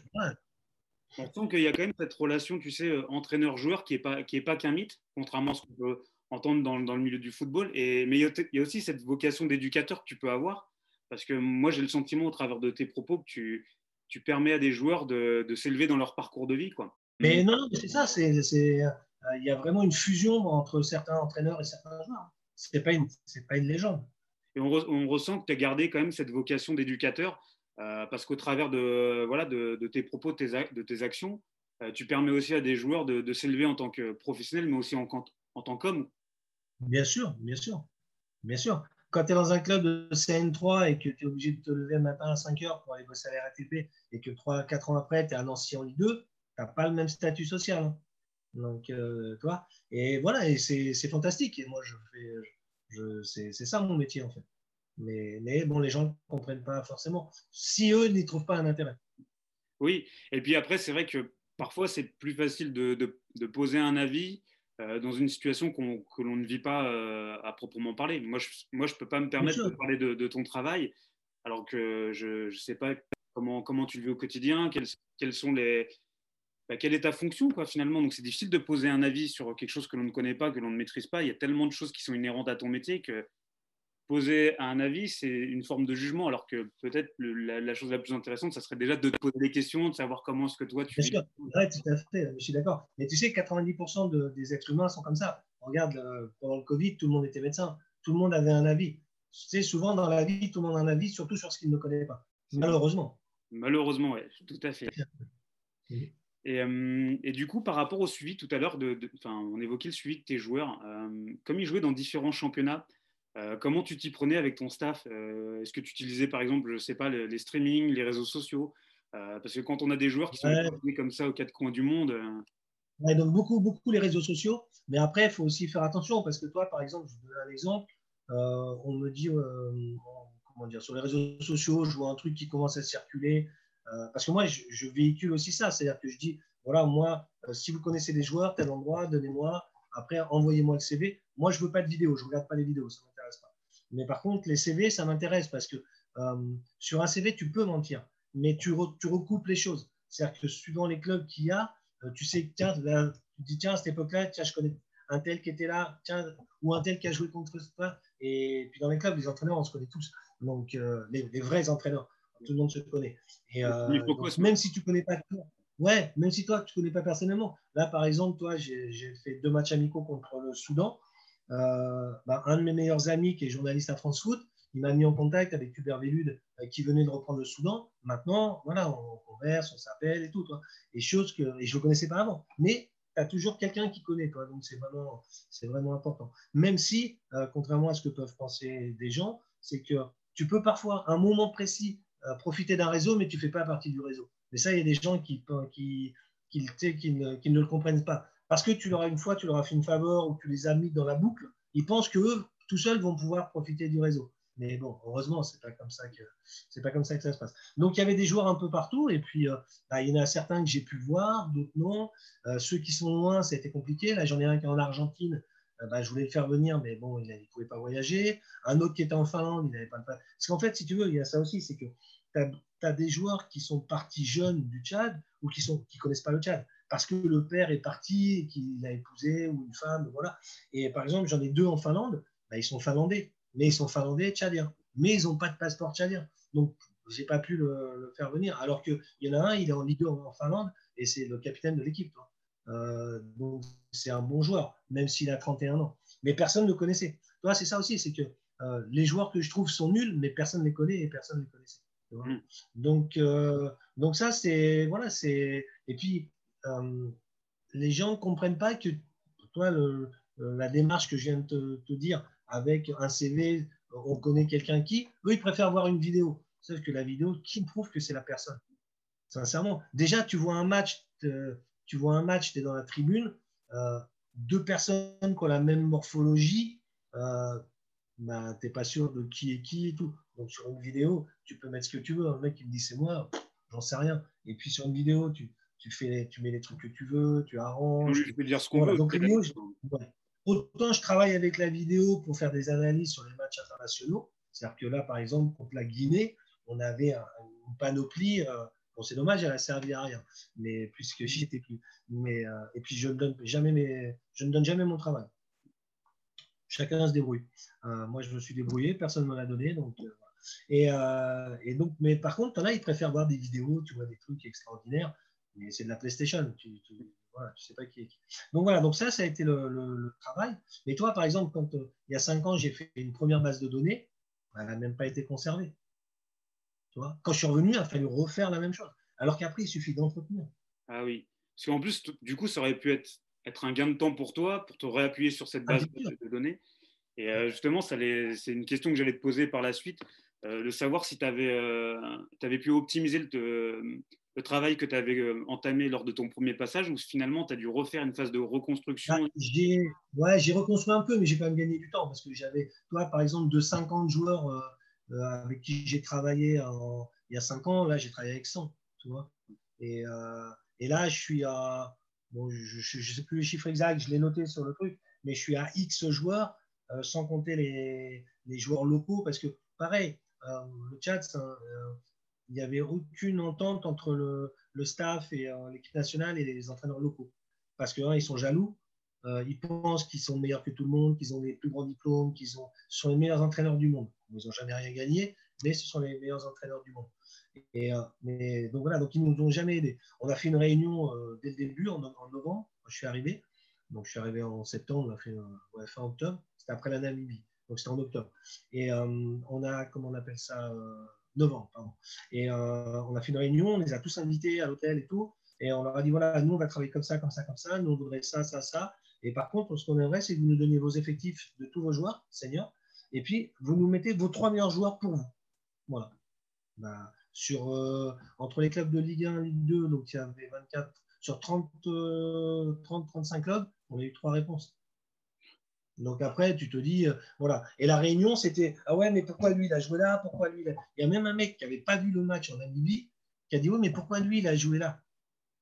on sent qu'il y a quand même cette relation, tu sais, euh, entraîneur-joueur qui n'est pas, qui est pas qu'un mythe, contrairement à ce qu'on peut entendre dans, dans, le milieu du football. Et, mais il y a aussi cette vocation d'éducateur que tu peux avoir, parce que moi j'ai le sentiment au travers de tes propos que tu, tu permets à des joueurs de, de s'élever dans leur parcours de vie. Quoi. Mais non, c'est ça, c'est, il y a vraiment une fusion entre certains entraîneurs et certains joueurs. Ce n'est pas, une, pas une légende. Et on, on ressent que tu as gardé quand même cette vocation d'éducateur euh, parce qu'au travers de, voilà, de, tes propos, de tes, de tes actions, euh, tu permets aussi à des joueurs de, s'élever en tant que professionnels, mais aussi en, en tant qu'hommes. Bien sûr, bien sûr. Bien sûr. Quand tu es dans un club de CN3 et que tu es obligé de te lever le matin à 5 heures pour aller bosser à la RATP et que 3-4 ans après, tu es un ancien en Ligue 2, tu n'as pas le même statut social. Hein. Donc, euh, toi, et voilà, et c'est fantastique. Et moi, je fais, je, c'est ça mon métier en fait. Mais, bon, les gens ne comprennent pas forcément. Si eux n'y trouvent pas un intérêt. Oui, et puis après, c'est vrai que parfois, c'est plus facile de, de, poser un avis euh, dans une situation que l'on ne vit pas euh, à proprement parler. Moi, je ne moi, je peux pas me permettre de parler de, ton travail, alors que je ne sais pas comment, comment tu le vis au quotidien, quelles, quelles sont les, bah, quelle est ta fonction quoi, finalement? Donc c'est difficile de poser un avis sur quelque chose que l'on ne connaît pas, que l'on ne maîtrise pas. Il y a tellement de choses qui sont inhérentes à ton métier que poser un avis, c'est une forme de jugement, alors que peut-être la, chose la plus intéressante, ça serait déjà de te poser des questions, de savoir comment est-ce que toi tu. Bien sûr, tout à fait, je suis d'accord. Mais tu sais, 90% des êtres humains sont comme ça. Regarde, euh, pendant le Covid, tout le monde était médecin, tout le monde avait un avis. Tu sais, souvent dans la vie, tout le monde a un avis, surtout sur ce qu'il ne connaît pas. Malheureusement. Malheureusement, oui, tout à fait. Et, euh, et, du coup, par rapport au suivi tout à l'heure, de, on évoquait le suivi de tes joueurs. Euh, comme ils jouaient dans différents championnats, euh, comment tu t'y prenais avec ton staff Est-ce que tu utilisais par exemple, je ne sais pas, les, streamings, les réseaux sociaux Parce que quand on a des joueurs qui sont comme ça aux quatre coins du monde. donc beaucoup, beaucoup les réseaux sociaux. Mais après, il faut aussi faire attention parce que toi, par exemple, je vous donne un exemple. on me dit, comment dire, sur les réseaux sociaux, je vois un truc qui commence à circuler. Parce que moi, je, véhicule aussi ça. C'est-à-dire que je dis, voilà, moi, si vous connaissez des joueurs, tel endroit, donnez-moi. Après, envoyez-moi le CV. Moi, je ne veux pas de vidéo. Je ne regarde pas les vidéos. Ça mais par contre, les CV, ça m'intéresse parce que euh, sur un CV, tu peux mentir, mais tu, recoupes les choses. C'est-à-dire que suivant les clubs qu'il y a, euh, tu sais, tiens, tu dis, tiens, à cette époque-là, tiens, je connais un tel qui était là, tiens, ou un tel qui a joué contre toi. Et puis dans les clubs, les entraîneurs, on se connaît tous. Donc, euh, les, vrais entraîneurs. Tout le monde se connaît. Et, même si tu connais pas toi, ouais, même si toi, tu connais pas personnellement. Là, par exemple, toi, j'ai fait deux matchs amicaux contre le Soudan. Bah, un de mes meilleurs amis, qui est journaliste à France Foot, il m'a mis en contact avec Hubert Vélude qui venait de reprendre le Soudan. Maintenant, voilà, on converse, on s'appelle et tout. Toi. Et chose que et je ne le connaissais pas avant. Mais tu as toujours quelqu'un qui connaît. Toi, donc, c'est vraiment, vraiment important. Même si, euh, contrairement à ce que peuvent penser des gens, c'est que tu peux parfois, à un moment précis, euh, profiter d'un réseau, mais tu ne fais pas partie du réseau. Mais ça, il y a des gens qui, qui, qui, qui, ne, qui ne le comprennent pas. Parce que tu leur as une fois, tu leur as fait une faveur ou tu les as mis dans la boucle, ils pensent qu'eux, tout seuls, vont pouvoir profiter du réseau. Mais bon, heureusement, c'est pas comme ça c'est pas comme ça que ça se passe. Donc il y avait des joueurs un peu partout, et puis euh, bah, il y en a certains que j'ai pu voir, d'autres non. Euh, ceux qui sont loin, ça a été compliqué. Là, j'en ai un qui est en Argentine. Euh, bah, je voulais le faire venir, mais bon, il ne pouvait pas voyager. Un autre qui était en Finlande, il n'avait pas le Parce qu'en fait, si tu veux, il y a ça aussi, c'est que tu as, des joueurs qui sont partis jeunes du Tchad ou qui ne qui connaissent pas le Tchad parce que le père est parti, qu'il a épousé ou une femme, voilà. Et par exemple, j'en ai deux en Finlande, bah, ils sont finlandais mais ils sont finlandais tchadiens. Mais ils n'ont pas de passeport tchadien. Donc, je n'ai pas pu le, faire venir. Alors qu'il y en a un, il est en Ligue 2 en, Finlande et c'est le capitaine de l'équipe. Euh, donc, c'est un bon joueur, même s'il a 31 ans. Mais personne ne le connaissait. Toi, c'est ça aussi, c'est que euh, les joueurs que je trouve sont nuls, mais personne ne les connaît et personne ne les connaissait. Mm. Donc, euh, donc ça, c'est voilà, c'est et puis les gens ne comprennent pas que toi, la démarche que je viens de te dire, avec un CV, on connaît quelqu'un qui, eux, ils préfèrent voir une vidéo. Sauf que la vidéo, qui prouve que c'est la personne Sincèrement. Déjà, tu vois un match, tu vois un match, tu es dans la tribune, euh, deux personnes qui ont la même morphologie, euh, bah, tu n'es pas sûr de qui est qui et tout. Donc sur une vidéo, tu peux mettre ce que tu veux. Un mec qui me dit c'est moi, j'en sais rien. Et puis sur une vidéo, tu, tu, fais, tu mets les trucs que tu veux, tu arranges. Je peux dire ce qu'on veut. Donc, Autant je travaille avec la vidéo pour faire des analyses sur les matchs internationaux. C'est-à-dire que là, par exemple, contre la Guinée, on avait une panoplie. Euh, bon, c'est dommage, elle a servi à rien, mais puisque j'y étais plus. Mais, euh, et puis, je ne, donne jamais mes, je ne donne jamais mon travail. Chacun se débrouille. Euh, moi, je me suis débrouillé, personne ne me l'a donné. Donc, et, et, donc, mais par contre, tu as, ils préfèrent voir des vidéos, tu vois, des trucs extraordinaires. Mais c'est de la PlayStation. Tu, tu sais pas qui est qui. Donc voilà, donc ça, ça a été le, travail. Mais toi, par exemple, quand euh, il y a cinq ans, j'ai fait une première base de données, elle n'a même pas été conservée. Tu vois quand je suis revenu, il a fallu refaire la même chose. Alors qu'après, il suffit d'entretenir. Ah oui. Parce qu'en plus, du coup, ça aurait pu être, être un gain de temps pour toi, pour te réappuyer sur cette ah, base de données. Et euh, justement, c'est une question que j'allais te poser par la suite, euh, de savoir si tu avais, avais, pu optimiser le, le travail que tu avais euh, entamé lors de ton premier passage ou finalement tu as dû refaire une phase de reconstruction bah, j'ai, Ouais, j'ai reconstruit un peu, mais j'ai pas gagné du temps parce que j'avais, toi par exemple, de 50 joueurs euh, euh, avec qui j'ai travaillé il y a 5 ans, là j'ai travaillé avec 100, tu vois. Et, et, là je suis à, bon, je ne sais plus les chiffres exacts, je l'ai noté sur le truc, mais je suis à X joueurs sans compter les, joueurs locaux parce que pareil, le chat, un il n'y avait aucune entente entre le, staff et euh, l'équipe nationale et les entraîneurs locaux. Parce que, ils sont jaloux, euh, ils pensent qu'ils sont meilleurs que tout le monde, qu'ils ont les plus grands diplômes, qu'ils sont les meilleurs entraîneurs du monde. Ils n'ont jamais rien gagné, mais ce sont les meilleurs entraîneurs du monde. Et, euh, donc voilà, donc ils nous ont jamais aidés. On a fait une réunion dès le début, en, novembre, je suis arrivé. Donc je suis arrivé en septembre, on a fait fin octobre, c'était après la Namibie. Donc c'était en octobre. Et on a, comment on appelle ça novembre, pardon. Et euh, on a fait une réunion, on les a tous invités à l'hôtel et tout. Et on leur a dit voilà, nous, on va travailler comme ça, comme ça, comme ça. Nous, on voudrait ça, ça, ça. Et par contre, ce qu'on aimerait, c'est que vous nous donniez vos effectifs de tous vos joueurs, seniors. Et puis, vous nous mettez vos trois meilleurs joueurs pour vous. Voilà. Bah, sur, euh, entre les clubs de Ligue 1 et Ligue 2, donc il y avait 24, sur 30, 30 35 clubs, on a eu trois réponses. Donc après, tu te dis, euh, voilà. Et la réunion, c'était, ah ouais, mais pourquoi lui, il a joué là? Pourquoi lui, il, il y a même un mec qui n'avait pas vu le match en Namibie, qui a dit, oui, mais pourquoi lui, il a joué là?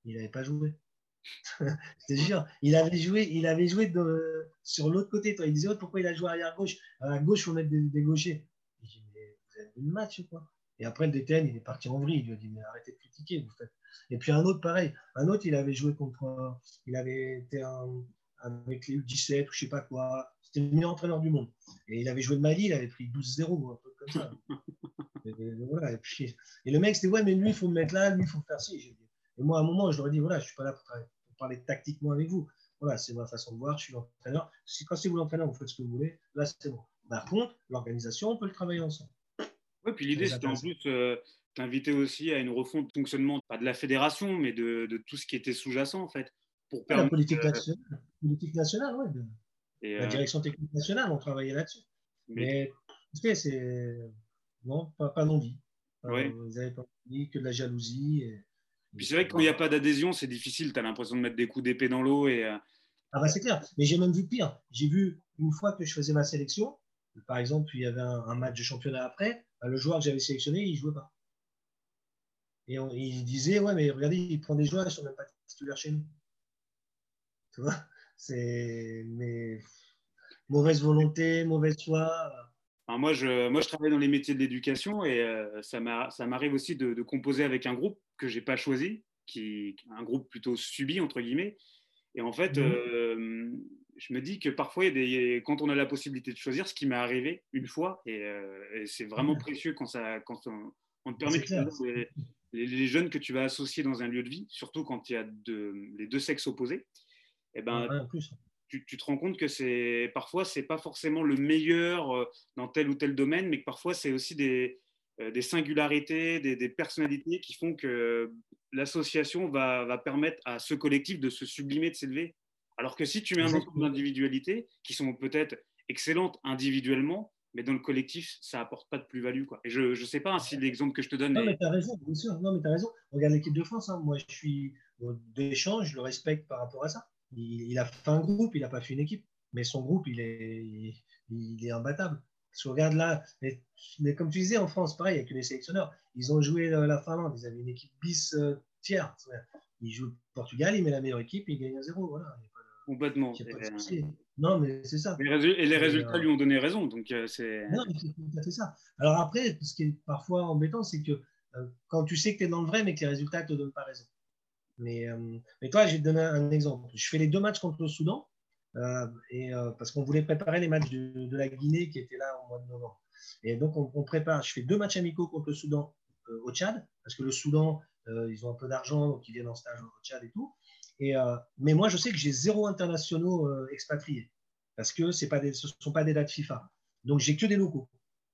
Il n'avait pas joué. Je te jure, il avait joué, il avait joué de, sur l'autre côté. Toi. Il disait, pourquoi il a joué arrière gauche? À gauche, on est des, des gauchers. Je dis, mais vous avez vu le match ou quoi? Et après, le DTN, il est parti en vrille. Il lui a dit, mais arrêtez de critiquer, vous faites. Et puis un autre, pareil. Un autre, il avait joué contre. Il avait été un, avec les U17 ou je sais pas quoi. C'était le meilleur entraîneur du monde. Et il avait joué de Mali, il avait pris 12-0 ou un peu comme ça. et, voilà, et, puis, et, le mec, c'était ouais, mais lui, il faut me mettre là, lui, il faut faire ci. Et moi, à un moment, je leur ai dit voilà, je ne suis pas là pour, pour, parler tactiquement avec vous. Voilà, c'est ma façon de voir, je suis l'entraîneur. Si, quand c'est vous l'entraîneur, vous faites ce que vous voulez, là, c'est bon. Par contre, l'organisation, on peut le travailler ensemble. Oui, puis l'idée, c'était en plus euh, t'inviter aussi à une refonte de fonctionnement, pas de la fédération, mais de, de tout ce qui était sous-jacent, en fait. Pour la politique nationale, politique nationale oui. la euh, direction technique nationale, on travaillait là-dessus. Mais, mais c'est. Non, pas, pas d'envie. Ouais. Vous n'avez pas envie que de la jalousie. Et, puis c'est vrai que quand il n'y a pas d'adhésion, c'est difficile. Tu as l'impression de mettre des coups d'épée dans l'eau. Et... Euh, ah bah c'est clair. Mais j'ai même vu pire. J'ai vu une fois que je faisais ma sélection, par exemple, il y avait un, match de championnat après, bah, le joueur que j'avais sélectionné, il ne jouait pas. Et il disait, ouais, mais regardez, il prend des joueurs, ils ne sont même pas titulaires chez nous. Tu vois? C'est. Mais. Mauvaise volonté, mauvaise foi. Moi, je, moi, je travaille dans les métiers de l'éducation et euh, ça m'arrive aussi de, composer avec un groupe que je n'ai pas choisi, qui un groupe plutôt subi, entre guillemets. Et en fait, mmh. euh, je me dis que parfois, des, quand on a la possibilité de choisir, ce qui m'est arrivé une fois, et, euh, c'est vraiment mmh. précieux quand, ça, quand on, te permet de choisir les, les, jeunes que tu vas associer dans un lieu de vie, surtout quand il y a les deux sexes opposés. Et eh ben, tu, tu, te rends compte que c'est parfois c'est pas forcément le meilleur euh, dans tel ou tel domaine, mais que parfois c'est aussi des, euh, des singularités, des, des, personnalités qui font que l'association va, va, permettre à ce collectif de se sublimer, de s'élever. Alors que si tu mets un ensemble d'individualités qui sont peut-être excellentes individuellement, mais dans le collectif, ça apporte pas de plus-value. Quoi. Et je ne sais pas si l'exemple que je te donne. Non, mais tu as raison, bien sûr. Non, mais tu as raison. Regarde l'équipe de France. Hein. Moi, je suis d'échange, je le respecte par rapport à ça. Il, a fait un groupe, il n'a pas fait une équipe. Mais son groupe, il est, il, est imbattable. Si on regarde là, mais, comme tu disais, en France, pareil, avec les sélectionneurs, ils ont joué la Finlande, ils avaient une équipe bis euh, tiers. Ils jouent le Portugal, il met la meilleure équipe, il gagne à zéro. Voilà. Complètement. non, mais c'est ça. Et les résultats euh, lui ont donné raison. Donc euh, c'est. Non, c'est ça. Alors après, ce qui est parfois embêtant, c'est que quand tu sais que tu es dans le vrai, mais que les résultats ne te donnent pas raison. Mais, euh, mais toi, je vais te donner un exemple. Je fais les deux matchs contre le Soudan, euh, et, euh, parce qu'on voulait préparer les matchs de, la Guinée qui étaient là au mois de novembre. Et donc, on, prépare. Je fais deux matchs amicaux contre le Soudan au Tchad, parce que le Soudan, ils ont un peu d'argent, donc ils viennent en stage au Tchad et tout. Et, mais moi, je sais que j'ai zéro internationaux expatriés, parce que ce ne sont pas des dates FIFA. Donc, j'ai que des locaux.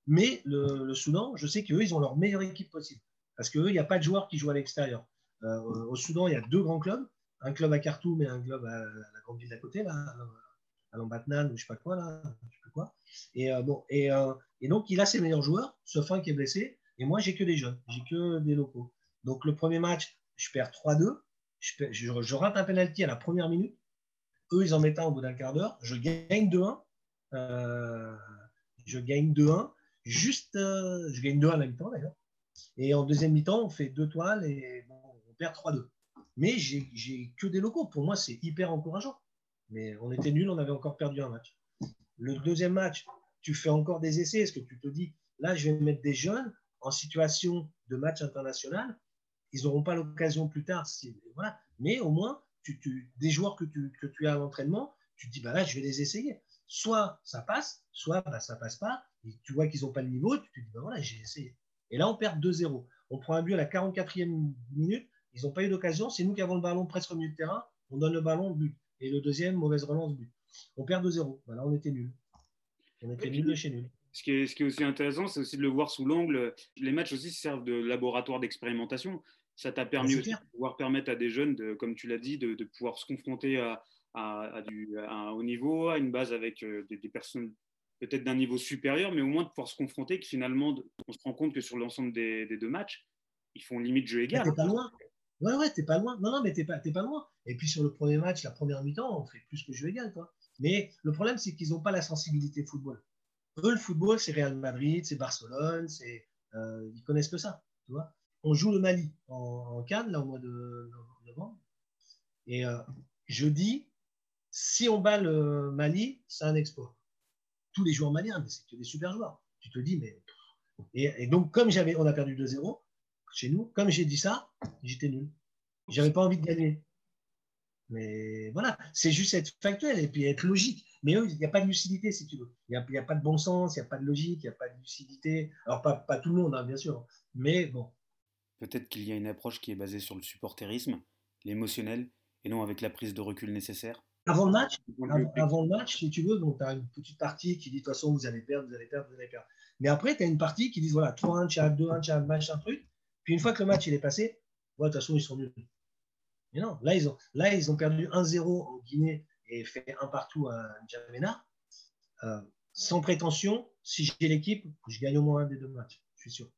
Mais le, le Soudan, je sais qu'eux, ils ont leur meilleure équipe possible, parce qu'eux, il n'y a pas de joueurs qui jouent à l'extérieur. Euh, au Soudan, il y a deux grands clubs, un club à Khartoum et un club à, la grande ville d'à côté, là, à Lambatnan ou je sais pas quoi, là, je sais quoi. Et, euh, bon, euh, et, donc, il a ses meilleurs joueurs, sauf un qui est blessé, et moi, j'ai que des jeunes, j'ai que des locaux. Donc, le premier match, je perds 3-2, je, rate un penalty à la première minute, eux, ils en mettent un au bout d'un quart d'heure, je gagne 2-1, je gagne 2-1, juste, je gagne 2-1 à la mi-temps d'ailleurs, et en deuxième mi-temps, on fait deux toiles, et perd 3-2. Mais j'ai que des locaux. Pour moi, c'est hyper encourageant. Mais on était nul, on avait encore perdu un match. Le deuxième match, tu fais encore des essais. Est-ce que tu te dis, là, je vais mettre des jeunes en situation de match international? Ils n'auront pas l'occasion plus tard. Voilà. Mais au moins, tu, des joueurs que tu, que tu as à l'entraînement, tu te dis, bah là, je vais les essayer. Soit ça passe, soit bah, ça passe pas. Et tu vois qu'ils n'ont pas le niveau, tu te dis, bah voilà, j'ai essayé. Et là, on perd 2-0. On prend un but à la 44e minute. Ils n'ont pas eu d'occasion. C'est nous qui avons le ballon presque au milieu de terrain. On donne le ballon, but. Et le deuxième, mauvaise relance, but. On perd 2-0. Voilà, on était nuls. On était nuls de chez nuls. Ce qui, est, ce qui est aussi intéressant, c'est aussi de le voir sous l'angle. Les matchs aussi servent de laboratoire d'expérimentation. Ça t'a permis aussi de pouvoir permettre à des jeunes, de, comme tu l'as dit, de, de, pouvoir se confronter à, à, du, à, un haut niveau, à une base avec euh, des, des personnes peut-être d'un niveau supérieur, mais au moins de pouvoir se confronter, que finalement, on se rend compte que sur l'ensemble des, des, deux matchs, ils font limite jeu égal. T'es pas loin. Ouais, ouais, t'es pas loin. Non, non, mais t'es pas, pas loin. Et puis sur le premier match, la première mi-temps, on fait plus que jeu égal, quoi. Mais le problème, c'est qu'ils n'ont pas la sensibilité football. Eux, le football, c'est Real Madrid, c'est Barcelone, c'est, euh, ils connaissent que ça. Tu vois on joue le Mali en, en, Cannes, là, au mois de novembre. Et euh, je dis, si on bat le Mali, c'est un export. Tous les joueurs maliens, mais c'est que des super joueurs. Tu te dis, mais. Et, donc, comme on a perdu 2-0, chez nous. Comme j'ai dit ça, j'étais nul. J'avais pas envie de gagner. Mais voilà, c'est juste être factuel et puis être logique. Mais eux, il n'y a pas de lucidité, si tu veux. Il n'y a, a, pas de bon sens, il n'y a pas de logique, il n'y a pas de lucidité. Alors, pas, pas tout le monde, hein, bien sûr. Mais bon. Peut-être qu'il y a une approche qui est basée sur le supporterisme, l'émotionnel, et non avec la prise de recul nécessaire. Avant le match, avant, le match, si tu veux, tu as une petite partie qui dit de toute façon, vous allez perdre, vous allez perdre, vous allez perdre. Mais après, tu as une partie qui dit voilà, 3-1, chat, 2-1, chat, match, un truc. Puis une fois que le match il est passé, de toute façon, ils sont nuls. Mais non, là, ils ont, là, ils ont perdu 1-0 en Guinée et fait un partout à N'Djamena. Euh, sans prétention, si j'ai l'équipe, je gagne au moins un des deux matchs. Je suis sûr.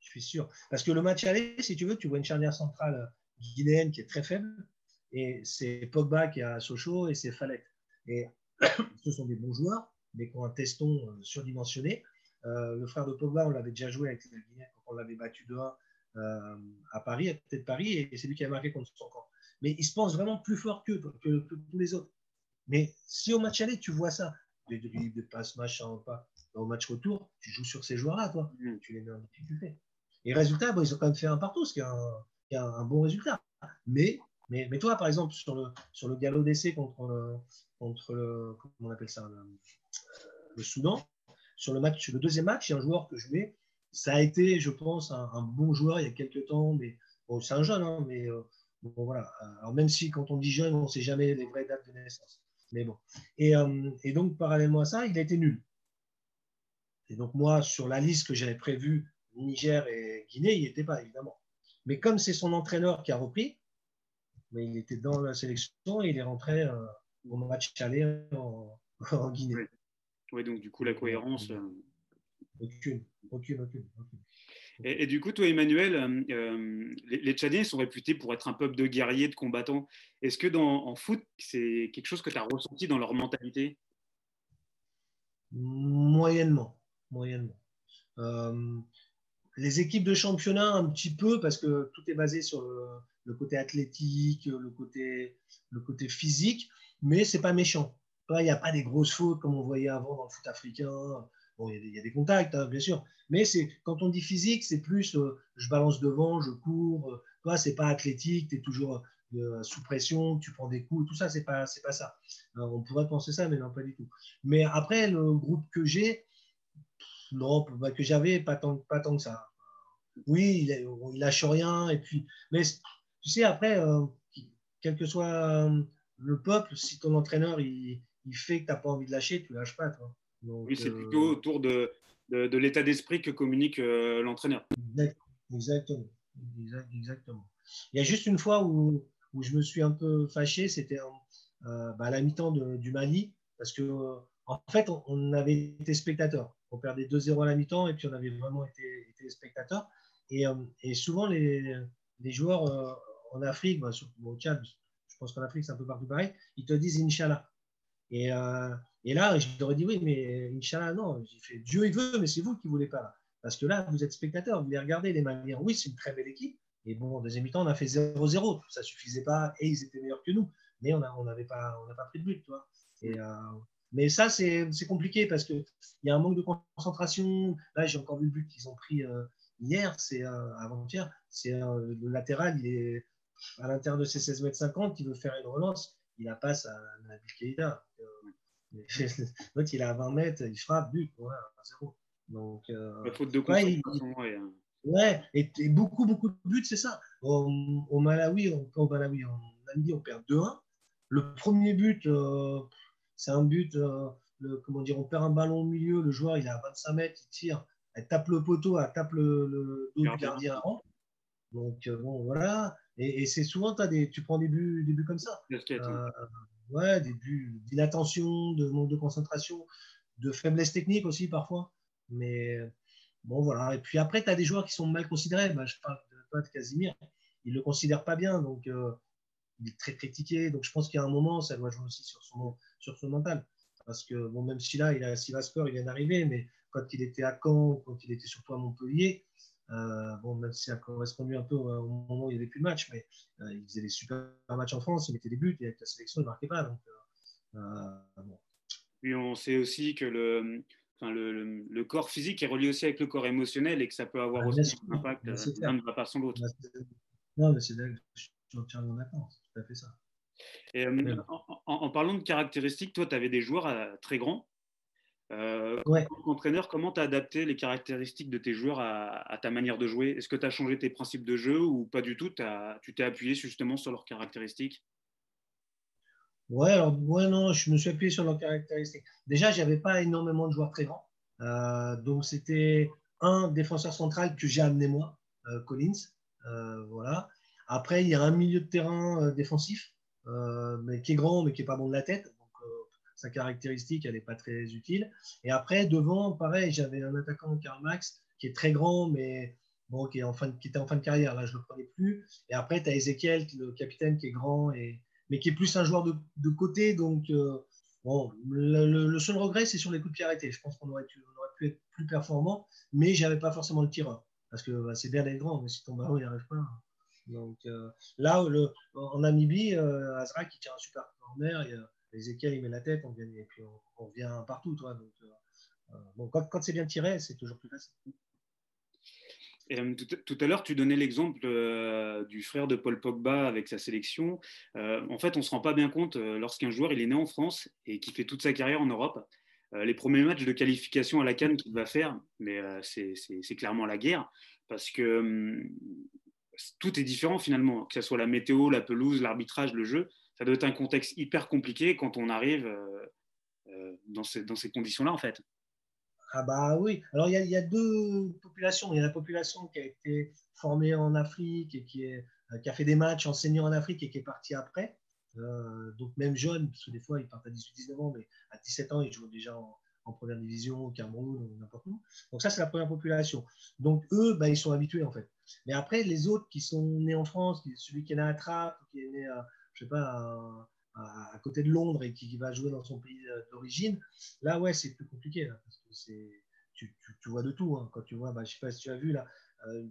Je suis sûr. Parce que le match aller, si tu veux, tu vois une charnière centrale guinéenne qui est très faible. Et c'est Pogba qui est à Sochaux et c'est Falek. Et ce sont des bons joueurs, mais qui ont un teston euh, surdimensionné. Euh, le frère de Pogba, on l'avait déjà joué avec la Guinée quand on l'avait battu 2-1 euh, à Paris, à côté de Paris, et c'est lui qui a marqué contre son camp. Mais il se pense vraiment plus fort que, que, tous les autres. Mais si au match aller, tu vois ça, des dribbles, des passes, machin, pas, au match retour, tu joues sur ces joueurs-là, toi. Mm. Tu les mets en difficulté. Et résultat, ils ont quand même fait un partout, ce qui est un, un, bon résultat. Mais, mais, mais, toi, par exemple, sur le, sur le galop d'essai contre, le, contre le, comment on appelle ça, le, Soudan, sur le match, le deuxième match, il y a un joueur que je mets, ça a été, je pense, un, bon joueur il y a quelques temps, mais bon, c'est un jeune, hein, mais euh, bon, voilà. Alors, même si quand on dit jeune, on ne sait jamais les vraies dates de naissance. Mais bon. Et, euh, et, donc, parallèlement à ça, il a été nul. Et donc, moi, sur la liste que j'avais prévue, Niger et Guinée, il n'y était pas, évidemment. Mais comme c'est son entraîneur qui a repris, mais il était dans la sélection et il est rentré euh, au match aller en, en Guinée. Oui. donc du coup, la cohérence. Aucune, aucune, aucune. Et, du coup, toi, Emmanuel, euh, euh, les, Tchadiens sont réputés pour être un peuple de guerriers, de combattants. Est-ce que dans, en foot, c'est quelque chose que tu as ressenti dans leur mentalité? Moyennement. moyennement. Euh, les équipes de championnat, un petit peu, parce que tout est basé sur le, côté athlétique, le côté, le côté physique, mais c'est pas méchant. Il n'y a pas des grosses fautes comme on voyait avant dans le foot africain Bon, il y, a des contacts, hein, bien sûr. Mais c'est quand on dit physique, c'est plus euh, je balance devant, je cours. Euh, toi, c'est pas athlétique, tu es toujours euh, sous pression, tu prends des coups, tout ça, c'est pas, pas ça. on pourrait penser ça, mais non, pas du tout. Mais après, le groupe que j'ai, non, bah, que j'avais, pas tant, pas tant que ça. Oui, il, il lâche rien. Et puis, mais tu sais, après, quel que soit le peuple, si ton entraîneur il, fait que tu n'as pas envie de lâcher, tu lâches pas. Toi oui, c'est plutôt euh, autour de, de, l'état d'esprit que communique euh, l'entraîneur. Exactement. Exactement. Il y a juste une fois où, où je me suis un peu fâché, c'était euh, bah, à la mi-temps du Mali, parce que en fait, on, avait été spectateurs. On perdait 2-0 à la mi-temps et puis on avait vraiment été, été spectateurs. Et, et, souvent, les, les joueurs en Afrique, bah, au Tchad, je pense qu'en Afrique, c'est un peu partout pareil, ils te disent Inch'Allah. Et, et là, je leur ai dit oui, mais Inch'Allah, non. Fait Dieu, il veut, mais c'est vous qui ne voulez pas. Parce que là, vous êtes spectateur, vous les regardez, les Maliens. Oui, c'est une très belle équipe. Et bon, en deuxième mi-temps, on a fait 0-0. Ça ne suffisait pas et ils étaient meilleurs que nous. Mais on n'a pas, pris de but. Toi. Euh, mais ça, c'est compliqué parce qu'il y a un manque de concentration. Là, j'ai encore vu le but qu'ils ont pris euh, hier, c'est euh, avant-hier. C'est le latéral, il est à l'intérieur de ses 16 mètres 50, il veut faire une relance. Il la passe à Nabil Keïta. L'autre, il est à 20 mètres, il frappe, but, voilà, zéro. Donc, euh, de concentration, ouais, hein. ouais et, beaucoup, beaucoup de buts, c'est ça. Au, Malawi, on, au Malawi, en Namibie, on perd 2-1. Le premier but, euh, c'est un but, euh, le, comment dire, on perd un ballon au milieu, le joueur, il est à 25 mètres, il tire, elle tape le poteau, elle tape le, le dos du gardien avant. Donc, bon, voilà. Et, et c'est souvent, as des, tu prends des buts, des buts comme ça. Ouais, des buts d'inattention, de manque de concentration, de faiblesse technique aussi parfois. Mais bon, voilà. Et puis après, tu as des joueurs qui sont mal considérés. Bah, je parle de, de Casimir. Il ne le considère pas bien, donc euh, il est très critiqué. Donc je pense qu'il y a un moment, ça doit jouer aussi sur son, sur son mental. Parce que bon, même si là, il a Sivaspor, il vient d'arriver, mais quand il était à Caen, quand il était surtout à Montpellier, euh, bon, même si ça correspondu un peu au moment où il n'y avait plus de match, mais euh, il faisait des super matchs en France, il mettait des buts, et avec la sélection, il ne marquait pas. Donc, euh, bon. Puis on sait aussi que le, enfin, le, le, corps physique est relié aussi avec le corps émotionnel et que ça peut avoir ah, aussi un impact l'un ne va pas sans l'autre. Non, mais c'est je suis entièrement d'accord, c'est tout à fait ça. Euh, en, parlant de caractéristiques, toi, tu avais des joueurs euh, très grands. Euh, entraîneur, comment tu as adapté les caractéristiques de tes joueurs à, ta manière de jouer? Est-ce que tu as changé tes principes de jeu ou pas du tout? Tu t'es appuyé justement sur leurs caractéristiques? Ouais, alors, non, je me suis appuyé sur leurs caractéristiques. Déjà, j'avais pas énormément de joueurs très grands. Euh, donc, c'était un défenseur central que j'ai amené moi, Collins. voilà. Après, il y a un milieu de terrain défensif euh, mais qui est grand, mais qui n'est pas bon de la tête. Sa caractéristique, elle n'est pas très utile. Et après, devant, pareil, j'avais un attaquant, Karl Max, qui est très grand, mais bon, qui, est en fin qui était en fin de carrière. Là, je ne le prenais plus. Et après, tu as Ezekiel, le capitaine, qui est grand, et, mais qui est plus un joueur de, de côté. Donc, euh, bon, le, seul regret, c'est sur les coups de pied arrêtés. Je pense qu'on aurait, aurait, pu être plus performant, mais je n'avais pas forcément le tireur. Parce que bah, c'est bien d'être grand, mais si ton ballon n'y arrive pas. Donc euh, là, le, en Namibie, euh, Azra qui tient un super corner, Ezekiel il met la tête, on vient, et puis on, vient partout. Toi, donc, bon, quand, c'est bien tiré, c'est toujours plus facile. tout, à l'heure, tu donnais l'exemple du frère de Paul Pogba avec sa sélection. en fait, on ne se rend pas bien compte lorsqu'un joueur il est né en France et qui fait toute sa carrière en Europe. les premiers matchs de qualification à la Cannes qu'il va faire, mais c'est clairement la guerre parce que hum, tout est différent finalement, que ce soit la météo, la pelouse, l'arbitrage, le jeu. Ça doit être un contexte hyper compliqué quand on arrive euh, euh, dans ces, conditions-là, en fait. Ah bah oui. Alors il y, a deux populations. Il y a la population qui a été formée en Afrique et qui, euh, a fait des matchs en senior en Afrique et qui est partie après. donc même jeune, parce que des fois ils partent à 18-19 ans, mais à 17 ans ils jouent déjà en, première division, au Cameroun, n'importe où. Donc ça, c'est la première population. Donc eux, bah, ils sont habitués en fait. Mais après, les autres qui sont nés en France, celui qui est né à Trappes, qui est né, à, je sais pas, à, côté de Londres et qui, va jouer dans son pays euh, d'origine, là, ouais, c'est plus compliqué là, parce que c'est, tu, tu, vois de tout. Hein. Quand tu vois, bah, je sais pas si tu as vu là, euh,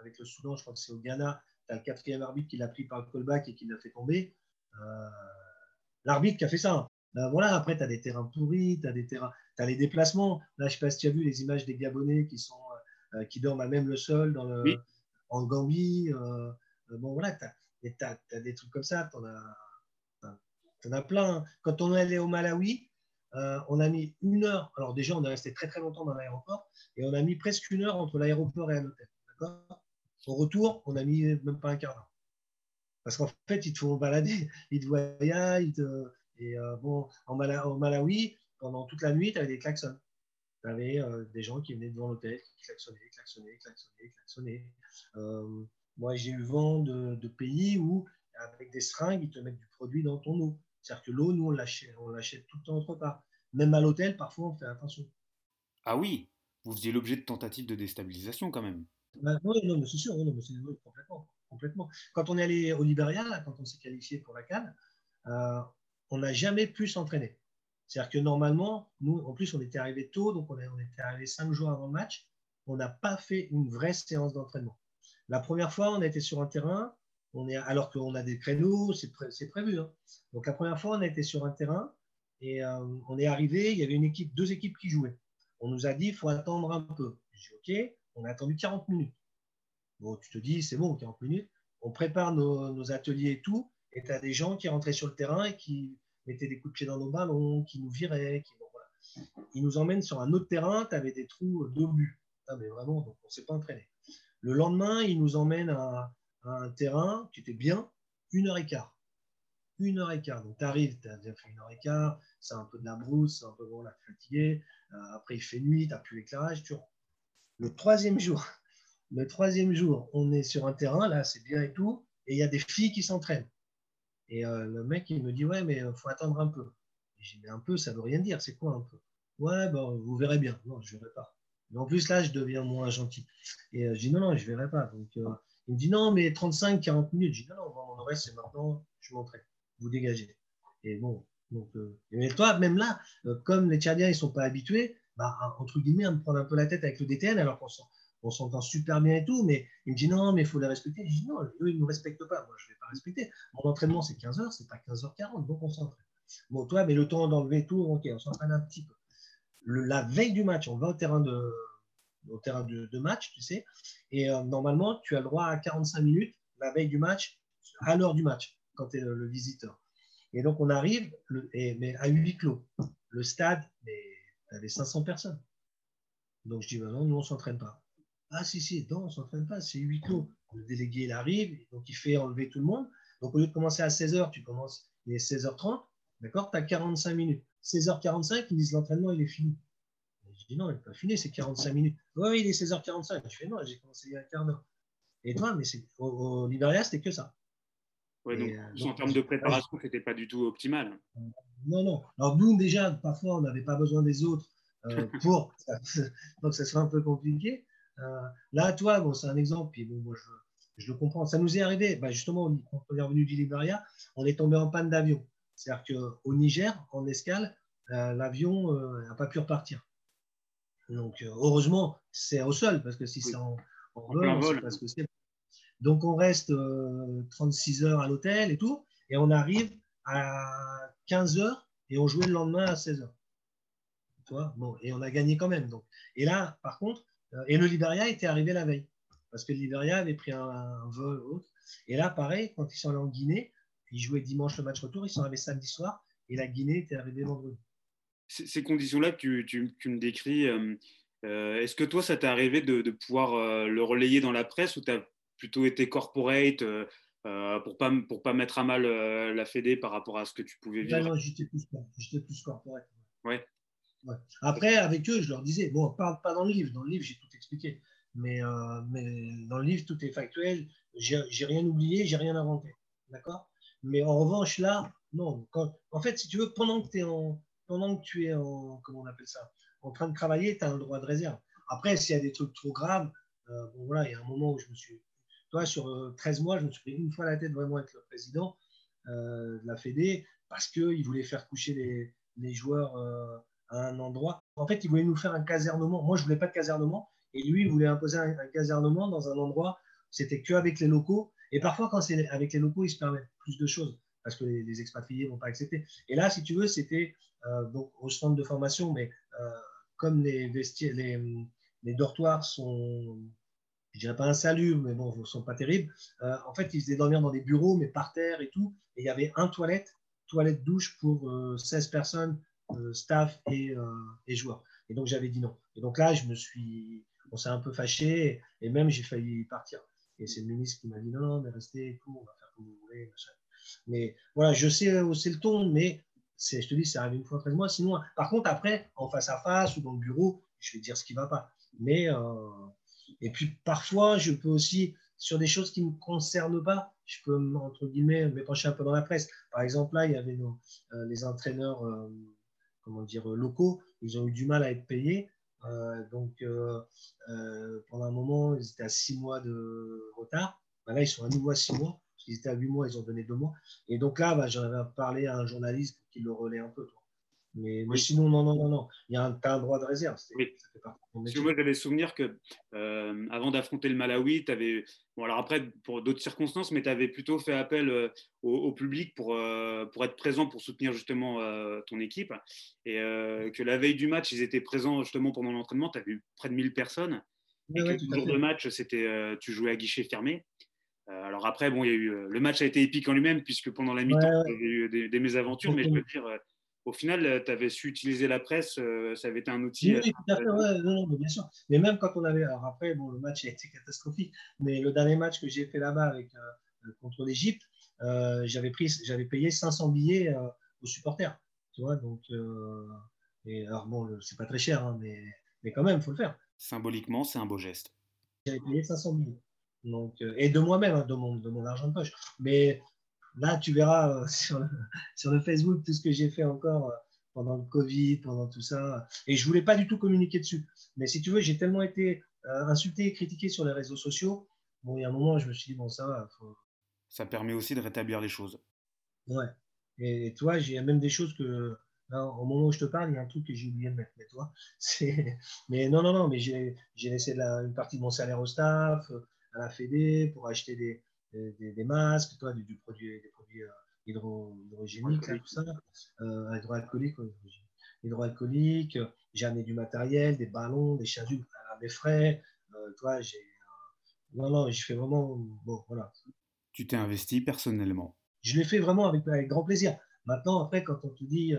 avec le Soudan, je crois que c'est au Ghana, tu as le quatrième arbitre qui l'a pris par le callback et qui l'a fait tomber. Euh, l'arbitre qui a fait ça. Ben voilà, après, tu as des terrains pourris, tu as des terrains, as les déplacements. Là, je sais pas si tu as vu les images des Gabonais qui, sont, euh, qui dorment à même le sol dans le, en Gambie. Euh, bon, voilà, tu as, des trucs comme ça. Tu en, as plein. Quand on est allé au Malawi, on a mis une heure. Alors, déjà, on est resté très très longtemps dans l'aéroport et on a mis presque une heure entre l'aéroport et un hôtel. Au retour, on a mis même pas un quart d'heure. Parce qu'en fait, ils te font balader, ils te voyagent, ils te, et euh, bon, au Malawi, pendant toute la nuit, tu avais des klaxons. Tu avais euh, des gens qui venaient devant l'hôtel, qui klaxonnaient, klaxonnaient, klaxonnaient, klaxonnaient. Euh, moi, j'ai eu vent de, pays où, avec des seringues, ils te mettent du produit dans ton eau. C'est-à-dire que l'eau, nous, on l'achète, on l'achète tout le temps autre part. Même à l'hôtel, parfois, on fait attention. Ah oui, vous faisiez l'objet de tentatives de déstabilisation quand même. Bah, oui, non, mais c'est sûr, non, mais c'est, complètement, complètement. Quand on est allé au Liberia, quand on s'est qualifié pour la Cannes, on n'a jamais pu s'entraîner. C'est-à-dire que normalement, nous, en plus, on était arrivé tôt, donc on, était arrivé cinq jours avant le match. On n'a pas fait une vraie séance d'entraînement. La première fois, on a été sur un terrain, on est, alors qu'on a des créneaux, c'est, prévu. Hein. Donc la première fois, on a été sur un terrain et euh, on est arrivé, il y avait une équipe, deux équipes qui jouaient. On nous a dit, il faut attendre un peu. J'ai OK, on a attendu 40 minutes. Bon, tu te dis, c'est bon, 40 minutes. On prépare nos, ateliers et tout. Et tu as des gens qui rentraient sur le terrain et qui mettaient des coups de pied dans nos ballons, qui nous viraient. Qui, Ils nous emmènent sur un autre terrain, tu avais des trous d'obus. Ah, mais vraiment, on ne s'est pas entraîné. Le lendemain, ils nous emmènent à, un terrain qui était bien, une heure et quart. Une heure et quart. Donc tu arrives, tu as déjà fait une heure et quart, c'est un peu de la brousse, c'est un peu bon, là, fatigué. Euh, après, il fait nuit, tu n'as plus l'éclairage. Tu... Le troisième jour, le troisième jour, on est sur un terrain, là, c'est bien et tout, et il y a des filles qui s'entraînent. Et euh, le mec, il me dit, ouais, mais il euh, faut attendre un peu. J'ai dit, un peu, ça veut rien dire, c'est quoi un peu? Ouais, bon, vous verrez bien. Non, je ne verrai pas. Mais en plus, là, je deviens moins gentil. Et euh, je dis, non, non, je ne verrai pas. Donc, il me dit, non, mais 35, 40 minutes. Je dis, non, non, mon oreille, c'est maintenant, je m'entraîne. Vous dégagez. Et bon, donc, mais toi, même là, comme les Tchadiens, ils ne sont pas habitués, bah, entre guillemets, à me prendre un peu la tête avec le DTN, alors qu'on on s'entend super bien et tout, mais il me dit non, mais il faut les respecter. Je dis non, eux, ils ne nous respectent pas. Moi, je ne vais pas respecter. Mon entraînement, c'est 15 heures, c'est pas 15h40, donc on s'entraîne. Bon, toi, mais le temps d'enlever tout, ok, on s'entraîne un petit peu. La veille du match, on va au terrain de, match, tu sais, et euh, normalement, tu as le droit à 45 minutes la veille du match, à l'heure du match. quand tu es le, visiteur. Et donc, on arrive, mais à huis clos. Le stade, tu avais 500 personnes. Donc, je dis, bah non, nous, on ne s'entraîne pas. Ah, si, si, non, on ne s'entraîne pas, c'est huis clos. Le délégué, il arrive, donc il fait enlever tout le monde. Donc, au lieu de commencer à 16h, tu commences, il est 16h30, d'accord Tu as 45 minutes. 16h45, ils disent l'entraînement, il est fini. Je dis non, il n'est pas fini, c'est 45 minutes. Oui, il est 16h45. Je fais non, j'ai commencé il y a un quart d'heure. Et toi, mais au, au Liberia, c'était que ça. Ouais, donc, euh, en termes de préparation, ce n'était pas du tout optimal. Non, non. Alors, nous, déjà, parfois, on n'avait pas besoin des autres euh, pour. donc, ça serait un peu compliqué. Euh, là, toi, bon, c'est un exemple, puis bon, moi, je, je, le comprends. Ça nous est arrivé, bah, justement, quand on est revenu du Liberia, on est tombé en panne d'avion. C'est-à-dire qu'au Niger, en escale, l'avion n'a pas pu repartir. Donc, heureusement, c'est au sol, parce que si c'est en, en, vol, on sait pas ce que c'est. Donc, on reste 36 heures à l'hôtel et tout, et on arrive à 15 heures et on jouait le lendemain à 16 heures. Tu vois? Bon, et on a gagné quand même. Donc. Et là, par contre, et le Liberia était arrivé la veille, parce que le Liberia avait pris un, vol ou autre. Et là, pareil, quand ils sont allés en Guinée, ils jouaient dimanche le match retour, ils sont arrivés samedi soir, et la Guinée était arrivée vendredi ces conditions-là que tu, me décris, euh, euh, est-ce que toi, ça t'est arrivé de, pouvoir euh, le relayer dans la presse ou tu as plutôt été corporate pour pas pour pas mettre à mal la Fédé par rapport à ce que tu pouvais vivre? Non, j'étais plus, plus corporate. Ouais. Après, avec eux, je leur disais, bon, pas, pas dans le livre, dans le livre, j'ai tout expliqué, mais, mais dans le livre, tout est factuel, j'ai rien oublié, j'ai rien inventé, d'accord? Mais en revanche, là, non. en fait, si tu veux, pendant que tu es en, pendant que tu es en, comment on appelle ça, en train de travailler, tu as un droit de réserve. Après, s'il y a des trucs trop graves, euh, bon voilà, il y a un moment où je me suis, toi, sur 13 euh, mois, je me suis pris une fois la tête vraiment avec le président euh, de la Fédé parce qu'il voulait faire coucher les, joueurs à un endroit. En fait, il voulait nous faire un casernement. Moi, je voulais pas de casernement et lui, il voulait imposer un, casernement dans un endroit. C'était que avec les locaux. Et parfois, quand c'est avec les locaux, ils se permettent plus de choses parce que les, expatriés vont pas accepter. Et là, si tu veux, c'était euh, au centre de formation, mais euh, comme les, vestiaires, les, dortoirs sont, je dirais pas insalubres, mais bon, sont pas terribles. Euh, en fait, ils faisaient dormir dans des bureaux, mais par terre et tout. Et il y avait un toilette, toilette douche pour 16 personnes, staff et, et, joueurs. Et donc j'avais dit non. Et donc là, je me suis, on s'est un peu fâché, et même j'ai failli partir. Et c'est le ministre qui m'a dit non, non, mais restez on va faire comme vous voulez. Mais voilà, je sais où c'est le ton, mais je te dis, ça arrive une fois 13 mois. Sinon, par contre, après, en face à face ou dans le bureau, je vais dire ce qui ne va pas. Mais, euh, et puis, parfois, je peux aussi, sur des choses qui ne me concernent pas, je peux, entre guillemets, m'épancher un peu dans la presse. Par exemple, là, il y avait euh, les entraîneurs, euh, comment dire, locaux, ils ont eu du mal à être payés. Donc, pendant un moment, ils étaient à six mois de retard. Ben là, ils sont à nouveau à six mois. Ils étaient à 8 mois, ils ont donné 2 mois. Et donc là, bah, j'en avais parlé à un journaliste qui le relaie un peu. Mais, sinon, non, non, non, non. Il y a un, un droit de réserve. Oui. moi, j'avais souvenir que euh, avant d'affronter le Malawi, tu avais. Bon, alors après, pour d'autres circonstances, mais tu avais plutôt fait appel euh, au, public pour, euh, pour être présent, pour soutenir justement ton équipe. Et que la veille du match, ils étaient présents justement pendant l'entraînement. Tu avais eu près de 1000 personnes. et que le jour de match, c'était, tu jouais à guichet fermé. Alors après, bon, il y a eu, le match a été épique en lui-même, puisque pendant la mi-temps, il y a eu des, mésaventures, mais je veux dire, au final, tu avais su utiliser la presse, ça avait été un outil. Oui, tout à fait, ouais, non, mais bien sûr. Mais même quand on avait. Alors après, bon, le match a été catastrophique, mais le dernier match que j'ai fait là-bas avec, contre l'Égypte, j'avais, pris, j'avais payé 500 billets aux supporters. Tu vois, donc. et alors bon, c'est pas très cher, hein, mais, mais quand même, il faut le faire. Symboliquement, c'est un beau geste. J'avais payé 500 billets. Donc, euh, et de moi-même, hein, de, mon, de mon argent de poche. Mais là, tu verras euh, sur, le, sur, le, Facebook tout ce que j'ai fait encore euh, pendant le Covid, pendant tout ça. Et je voulais pas du tout communiquer dessus. Mais si tu veux, j'ai tellement été insulté et critiqué sur les réseaux sociaux. Bon, il y a un moment, je me suis dit, bon, ça va. Ça permet aussi de rétablir les choses. Ouais. Et, toi, il y a même des choses que, au moment où je te parle, il y a un truc que j'ai oublié de mettre. Mais, toi, mais non, non, non, mais j'ai laissé la, une partie de mon salaire au staff à la Fédé pour acheter des, des, des masques, toi, du, du, produit, des produits euh, hydro, hydrogéniques, tout ça, euh, hydroalcooliques. hydroalcooliques. J'ai amené du matériel, des ballons, des chasubles à mes frais. Euh, toi, j'ai. non, non, je fais vraiment. Bon, voilà. Tu t'es investi personnellement je l'ai fait vraiment avec, grand plaisir. Maintenant, après, quand on te dit,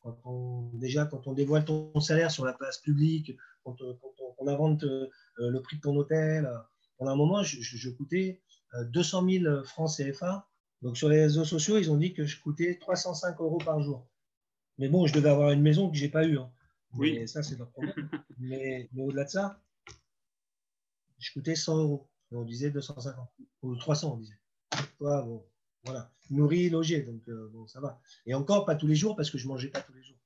quand on, déjà, quand on dévoile ton salaire sur la place publique, quand, on, invente le prix de ton hôtel, pendant un moment, je, je coûtais 200 000 francs CFA. Donc, sur les réseaux sociaux, ils ont dit que je coûtais 305 euros par jour. Mais bon, je devais avoir une maison que je n'ai pas eue. Hein. Oui. ça, c'est leur problème. mais, au-delà de ça, je coûtais 100 euros. on disait 250. Ou 300, on disait. bon, voilà. Nourri, logé, donc euh, bon, ça va. Et encore, pas tous les jours, parce que je ne mangeais pas tous les jours.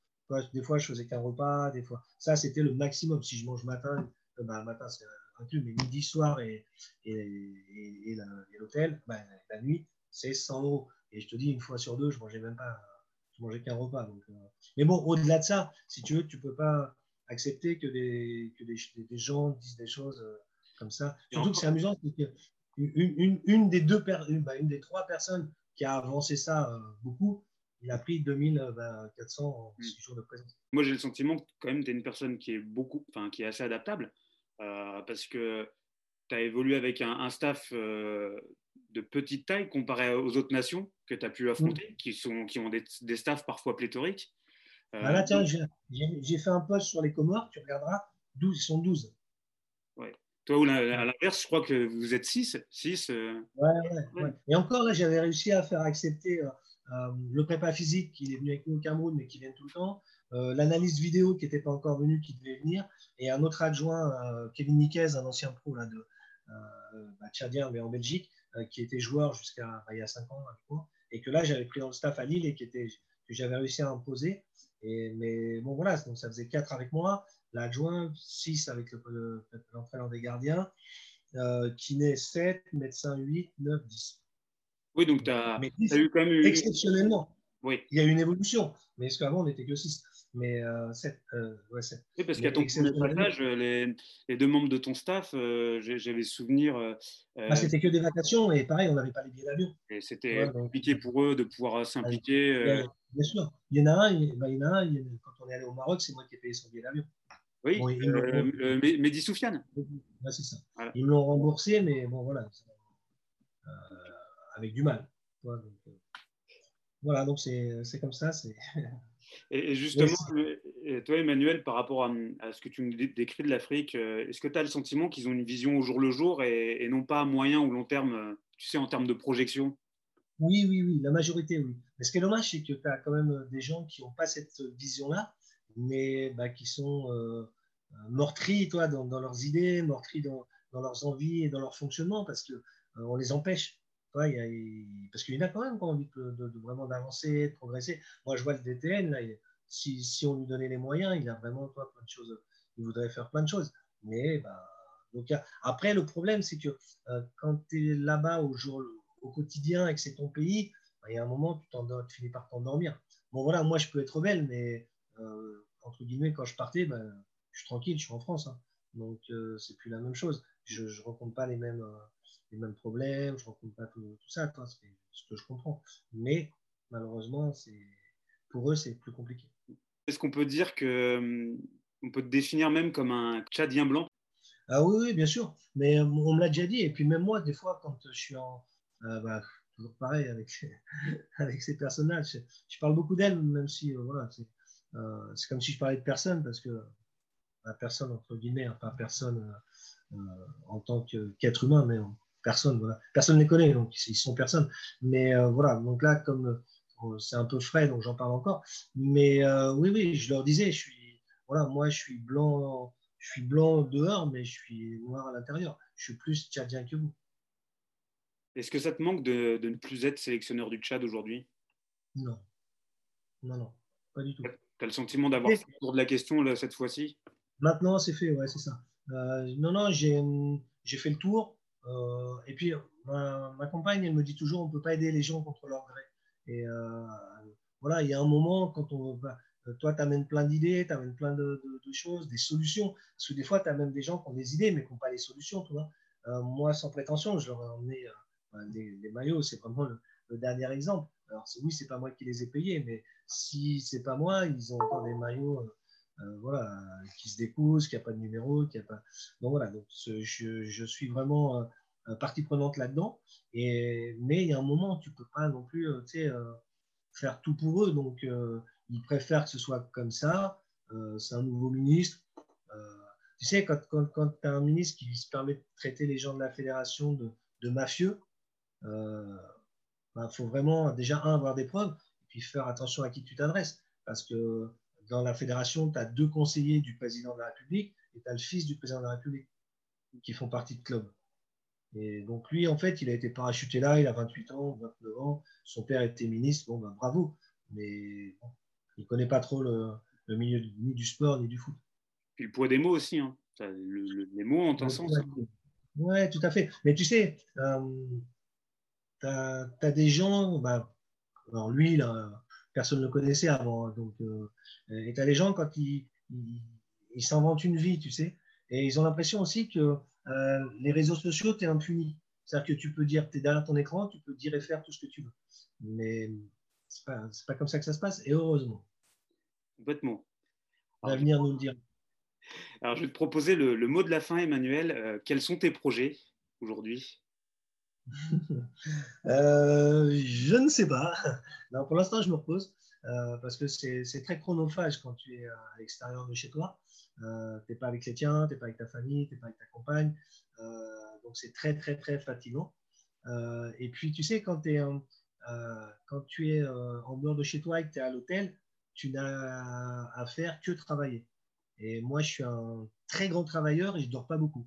Des fois, je faisais qu'un repas, des fois. Ça, c'était le maximum. Si je mange matin, euh, bah, matin, c'est inclus, mais midi, soir et, et, l'hôtel, bah, la nuit, c'est 100 euros. Et je te dis, une fois sur deux, je ne mangeais même pas je mangeais qu'un repas. Donc, euh. Mais bon, au-delà de ça, si tu veux, tu ne peux pas accepter que des, que des, des, gens disent des choses euh, comme ça. Surtout que c'est amusant, c'est une, une, une, des deux bah, une, des trois personnes qui a avancé ça euh, beaucoup, il a pris 2400 en 6 hmm. jours de présence. Moi, j'ai le sentiment que quand même, tu es une personne qui est, beaucoup, enfin, qui est assez adaptable parce que tu as évolué avec un, un staff de petite taille comparé aux autres nations que tu as pu affronter, mm. qui, sont, qui ont des, des staffs parfois pléthoriques. Euh, ah là, tiens, j'ai fait un post sur les Comores, tu regarderas, 12, ils sont 12. Ouais. Toi, à l'inverse, je crois que vous êtes 6. 6 euh, ouais, ouais, Et encore, là, j'avais réussi à faire accepter euh, le prépa physique qui est venu avec nous au Cameroun, mais qui vient tout le temps. L'analyse vidéo qui n'était pas encore venu, qui devait venir. Et un autre adjoint, Kevin Niquez, un ancien pro là, de bah, Tchadien, mais en Belgique, euh, qui était joueur jusqu'à bah, il y a 5 ans et que là j'avais pris dans le staff à Lille et qui était, que j'avais réussi à imposer. Et, mais bon voilà, donc ça faisait 4 avec moi, l'adjoint, 6 avec l'entraîneur des gardiens, euh, kiné 7, médecin 8, 9, 10. Oui, donc tu as, eu quand même. Exceptionnellement. Oui. Il y a eu une évolution, mais est-ce qu'avant on n'était que 6 mais euh, euh, ouais, Oui, parce qu'à ton premier passage, les, les, deux membres de ton staff, euh, j'avais souvenir. Ah, c'était que des vacations et pareil, on n'avait pas les billets d'avion. Et c'était compliqué pour eux de pouvoir s'impliquer. Bien sûr. Il y en a un, il, bah, y en a un quand on est allé au Maroc, c'est moi qui ai payé son billet d'avion. Oui, bon, euh, Mehdi Soufiane. Ouais, c'est ça. Ils me l'ont remboursé, mais bon, voilà. avec du mal. voilà, donc c'est comme ça. c'est Et, justement, toi, Emmanuel, par rapport à, ce que tu me décris de l'Afrique, euh, est-ce que tu as le sentiment qu'ils ont une vision au jour le jour et, non pas à moyen ou long terme, euh, tu sais, en termes de projection? Oui, oui, oui, la majorité, oui. Mais ce qui est dommage, c'est que tu as quand même euh, des gens qui n'ont pas cette vision-là, mais bah, qui sont meurtris toi, dans, leurs idées, meurtris dans, leurs envies et dans leur fonctionnement, parce qu'on les empêche parce qu'il y en a quand même envie de, vraiment d'avancer, de progresser. Moi, je vois le DTN, là, si, on lui donnait les moyens, il a vraiment toi, plein de choses. Il voudrait faire plein de choses. Mais bah, donc, après, le problème, c'est que euh, quand tu es là-bas au, jour, au quotidien et que c'est ton pays, bah, il y a un moment, tu, tu finis par t'endormir. Bon, voilà, moi, je peux être rebelle, mais euh, entre guillemets, quand je partais, bah, je suis tranquille, je suis en France. Hein. donc, euh, c'est plus la même chose. Je ne rencontre pas les mêmes les mêmes problèmes, je ne rencontre pas tout, ça, c'est ce que je comprends. Mais malheureusement, pour eux, c'est plus compliqué. Est-ce qu'on peut dire que hum, on peut te définir même comme un Tchadien blanc? Ah oui, bien sûr. Mais euh, on me l'a déjà dit. Et puis même moi, des fois, quand je suis en... Euh, bah, toujours pareil avec, avec ces personnages. Je, parle beaucoup d'elles, même si euh, voilà, c'est comme si je parlais de personne, parce que la personne, entre guillemets, hein, pas personne en tant qu'être humain, mais personne, voilà. Personne ne les connaît, donc ils sont personne. Mais euh, voilà, donc là, comme euh, c'est un peu frais, donc j'en parle encore. Mais euh, oui, oui, je leur disais, je suis, voilà, moi, je suis blanc, je suis blanc dehors, mais je suis noir à l'intérieur. Je suis plus tchadien que vous. Est-ce que ça te manque de, ne plus être sélectionneur du Tchad aujourd'hui? Non. Non, non, pas du tout. Tu as le sentiment d'avoir fait le tour de la question là, cette fois-ci? Maintenant, c'est fait, ouais, c'est ça. Non, non, j'ai fait le tour. Euh, et puis, ma, compagne, elle me dit toujours, on ne peut pas aider les gens contre leur gré. Et euh, voilà, il y a un moment, quand on euh, toi, tu amènes plein d'idées, tu amènes plein de, choses, des solutions. Parce que des fois, tu as même des gens qui ont des idées, mais qui n'ont pas les solutions. Tu moi, sans prétention, je leur ai emmené des, maillots, c'est vraiment le, dernier exemple. Alors, oui, c'est pas moi qui les ai payés, mais si c'est pas moi, ils ont encore des maillots voilà, qui se décousent, qui a pas de numéro, qui a pas. Donc voilà, donc je, je, suis vraiment partie prenante là-dedans. Et, mais il y a un moment, tu peux pas non plus faire tout pour eux. Donc, ils préfèrent que ce soit comme ça. c'est un nouveau ministre. tu sais, quand, quand, tu as un ministre qui se permet de traiter les gens de la fédération de, de mafieux, il bah, faut vraiment déjà, un, avoir des preuves, et puis faire attention à qui tu t'adresses. Parce que dans la fédération, tu as deux conseillers du président de la République et tu as le fils du président de la République qui font partie de club. Et donc lui, en fait, il a été parachuté là, il a 28 ans, 29 ans, son père était ministre, bon, ben, bravo, mais il ne connaît pas trop le, milieu ni du sport ni du foot. Puis le poids des mots aussi, hein. les mots ont un sens. Oui, tout à fait. Mais tu sais, euh, tu as, des gens, bah, alors lui, là, personne ne le connaissait avant, hein, donc, euh, et tu as des gens quand ils, ils, s'inventent une vie, tu sais, et ils ont l'impression aussi que euh, les réseaux sociaux, tu es impuni. C'est-à-dire que tu peux dire, tu es derrière ton écran, tu peux dire et faire tout ce que tu veux. Mais ce n'est pas, pas, comme ça que ça se passe, et heureusement. Complètement. L'avenir nous le dira. Alors, je vais te proposer le, mot de la fin, Emmanuel. Euh, quels sont tes projets aujourd'hui? euh, Je ne sais pas. Non, pour l'instant, je me repose euh, parce que c'est très chronophage quand tu es à l'extérieur de chez toi. tu n'es pas avec les tiens, tu n'es pas avec ta famille, tu n'es pas avec ta compagne. donc, c'est très, très, très fatigant. et puis, tu sais, quand, quand tu es en dehors de chez toi et que tu es à l'hôtel, tu n'as à faire que travailler. Et moi, je suis un très grand travailleur et je ne dors pas beaucoup.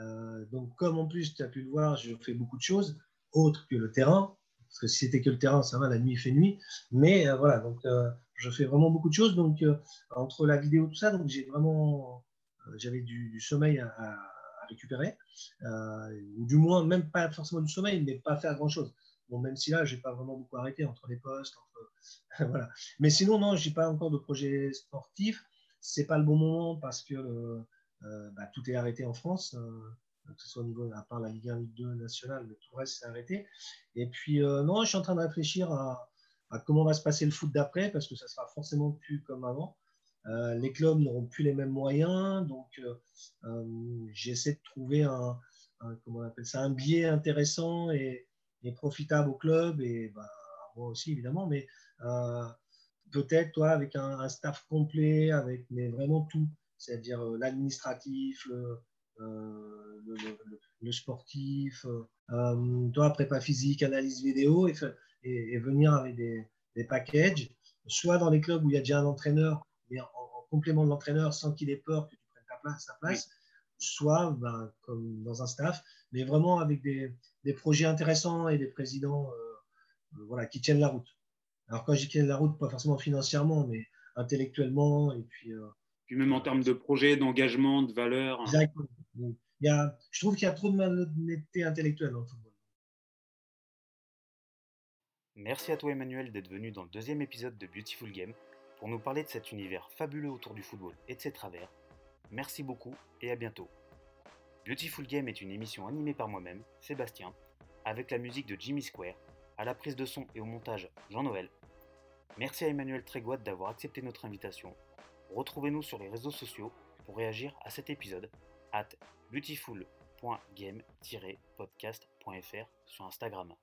Euh, donc, comme en plus, tu as pu le voir, je fais beaucoup de choses autres que le terrain. Parce que si c'était que le terrain, ça va, la nuit fait nuit. Mais euh, voilà, donc euh, je fais vraiment beaucoup de choses. Donc, entre la vidéo, tout ça, donc j'ai vraiment, j'avais du, sommeil à, récupérer. du moins, même pas forcément du sommeil, mais pas faire grand chose. Bon, même si là, je n'ai pas vraiment beaucoup arrêté entre les postes. Voilà. Mais sinon, non, je n'ai pas encore de projet sportif c'est pas le bon moment parce que bah, tout est arrêté en France, euh, que ce soit au niveau, à part la Ligue 1, Ligue 2 nationale, mais tout le reste c'est arrêté. Et puis, non, je suis en train de réfléchir à, comment va se passer le foot d'après parce que ça sera forcément plus comme avant. les clubs n'auront plus les mêmes moyens, donc j'essaie de trouver un, comment on appelle ça, un biais intéressant et, profitable au club et bah, moi aussi évidemment, mais peut-être toi avec un, staff complet, avec mais vraiment tout, c'est-à-dire euh, l'administratif, le, euh, sportif, euh, toi prépa physique, analyse vidéo et, et, venir avec des, des, packages, soit dans les clubs où il y a déjà un entraîneur, mais en, complément de l'entraîneur sans qu'il ait peur que tu prennes ta place, sa place, soit ben, comme dans un staff, mais vraiment avec des, des projets intéressants et des présidents voilà, qui tiennent la route. Alors quand j'y de la route, pas forcément financièrement, mais intellectuellement et puis. Puis même en termes de projet, d'engagement, de valeur. Exactement. Il y a, je trouve qu'il y a trop de malhonnêteté intellectuelle en football. Merci à toi Emmanuel d'être venu dans le deuxième épisode de Beautiful Game pour nous parler de cet univers fabuleux autour du football et de ses travers. Merci beaucoup et à bientôt. Beautiful Game est une émission animée par moi-même, Sébastien, avec la musique de Jimmy Square à la prise de son et au montage, Jean-Noël. Merci à Emmanuel Trégoat d'avoir accepté notre invitation. Retrouvez-nous sur les réseaux sociaux pour réagir à cet épisode at beautiful.game-podcast.fr sur Instagram.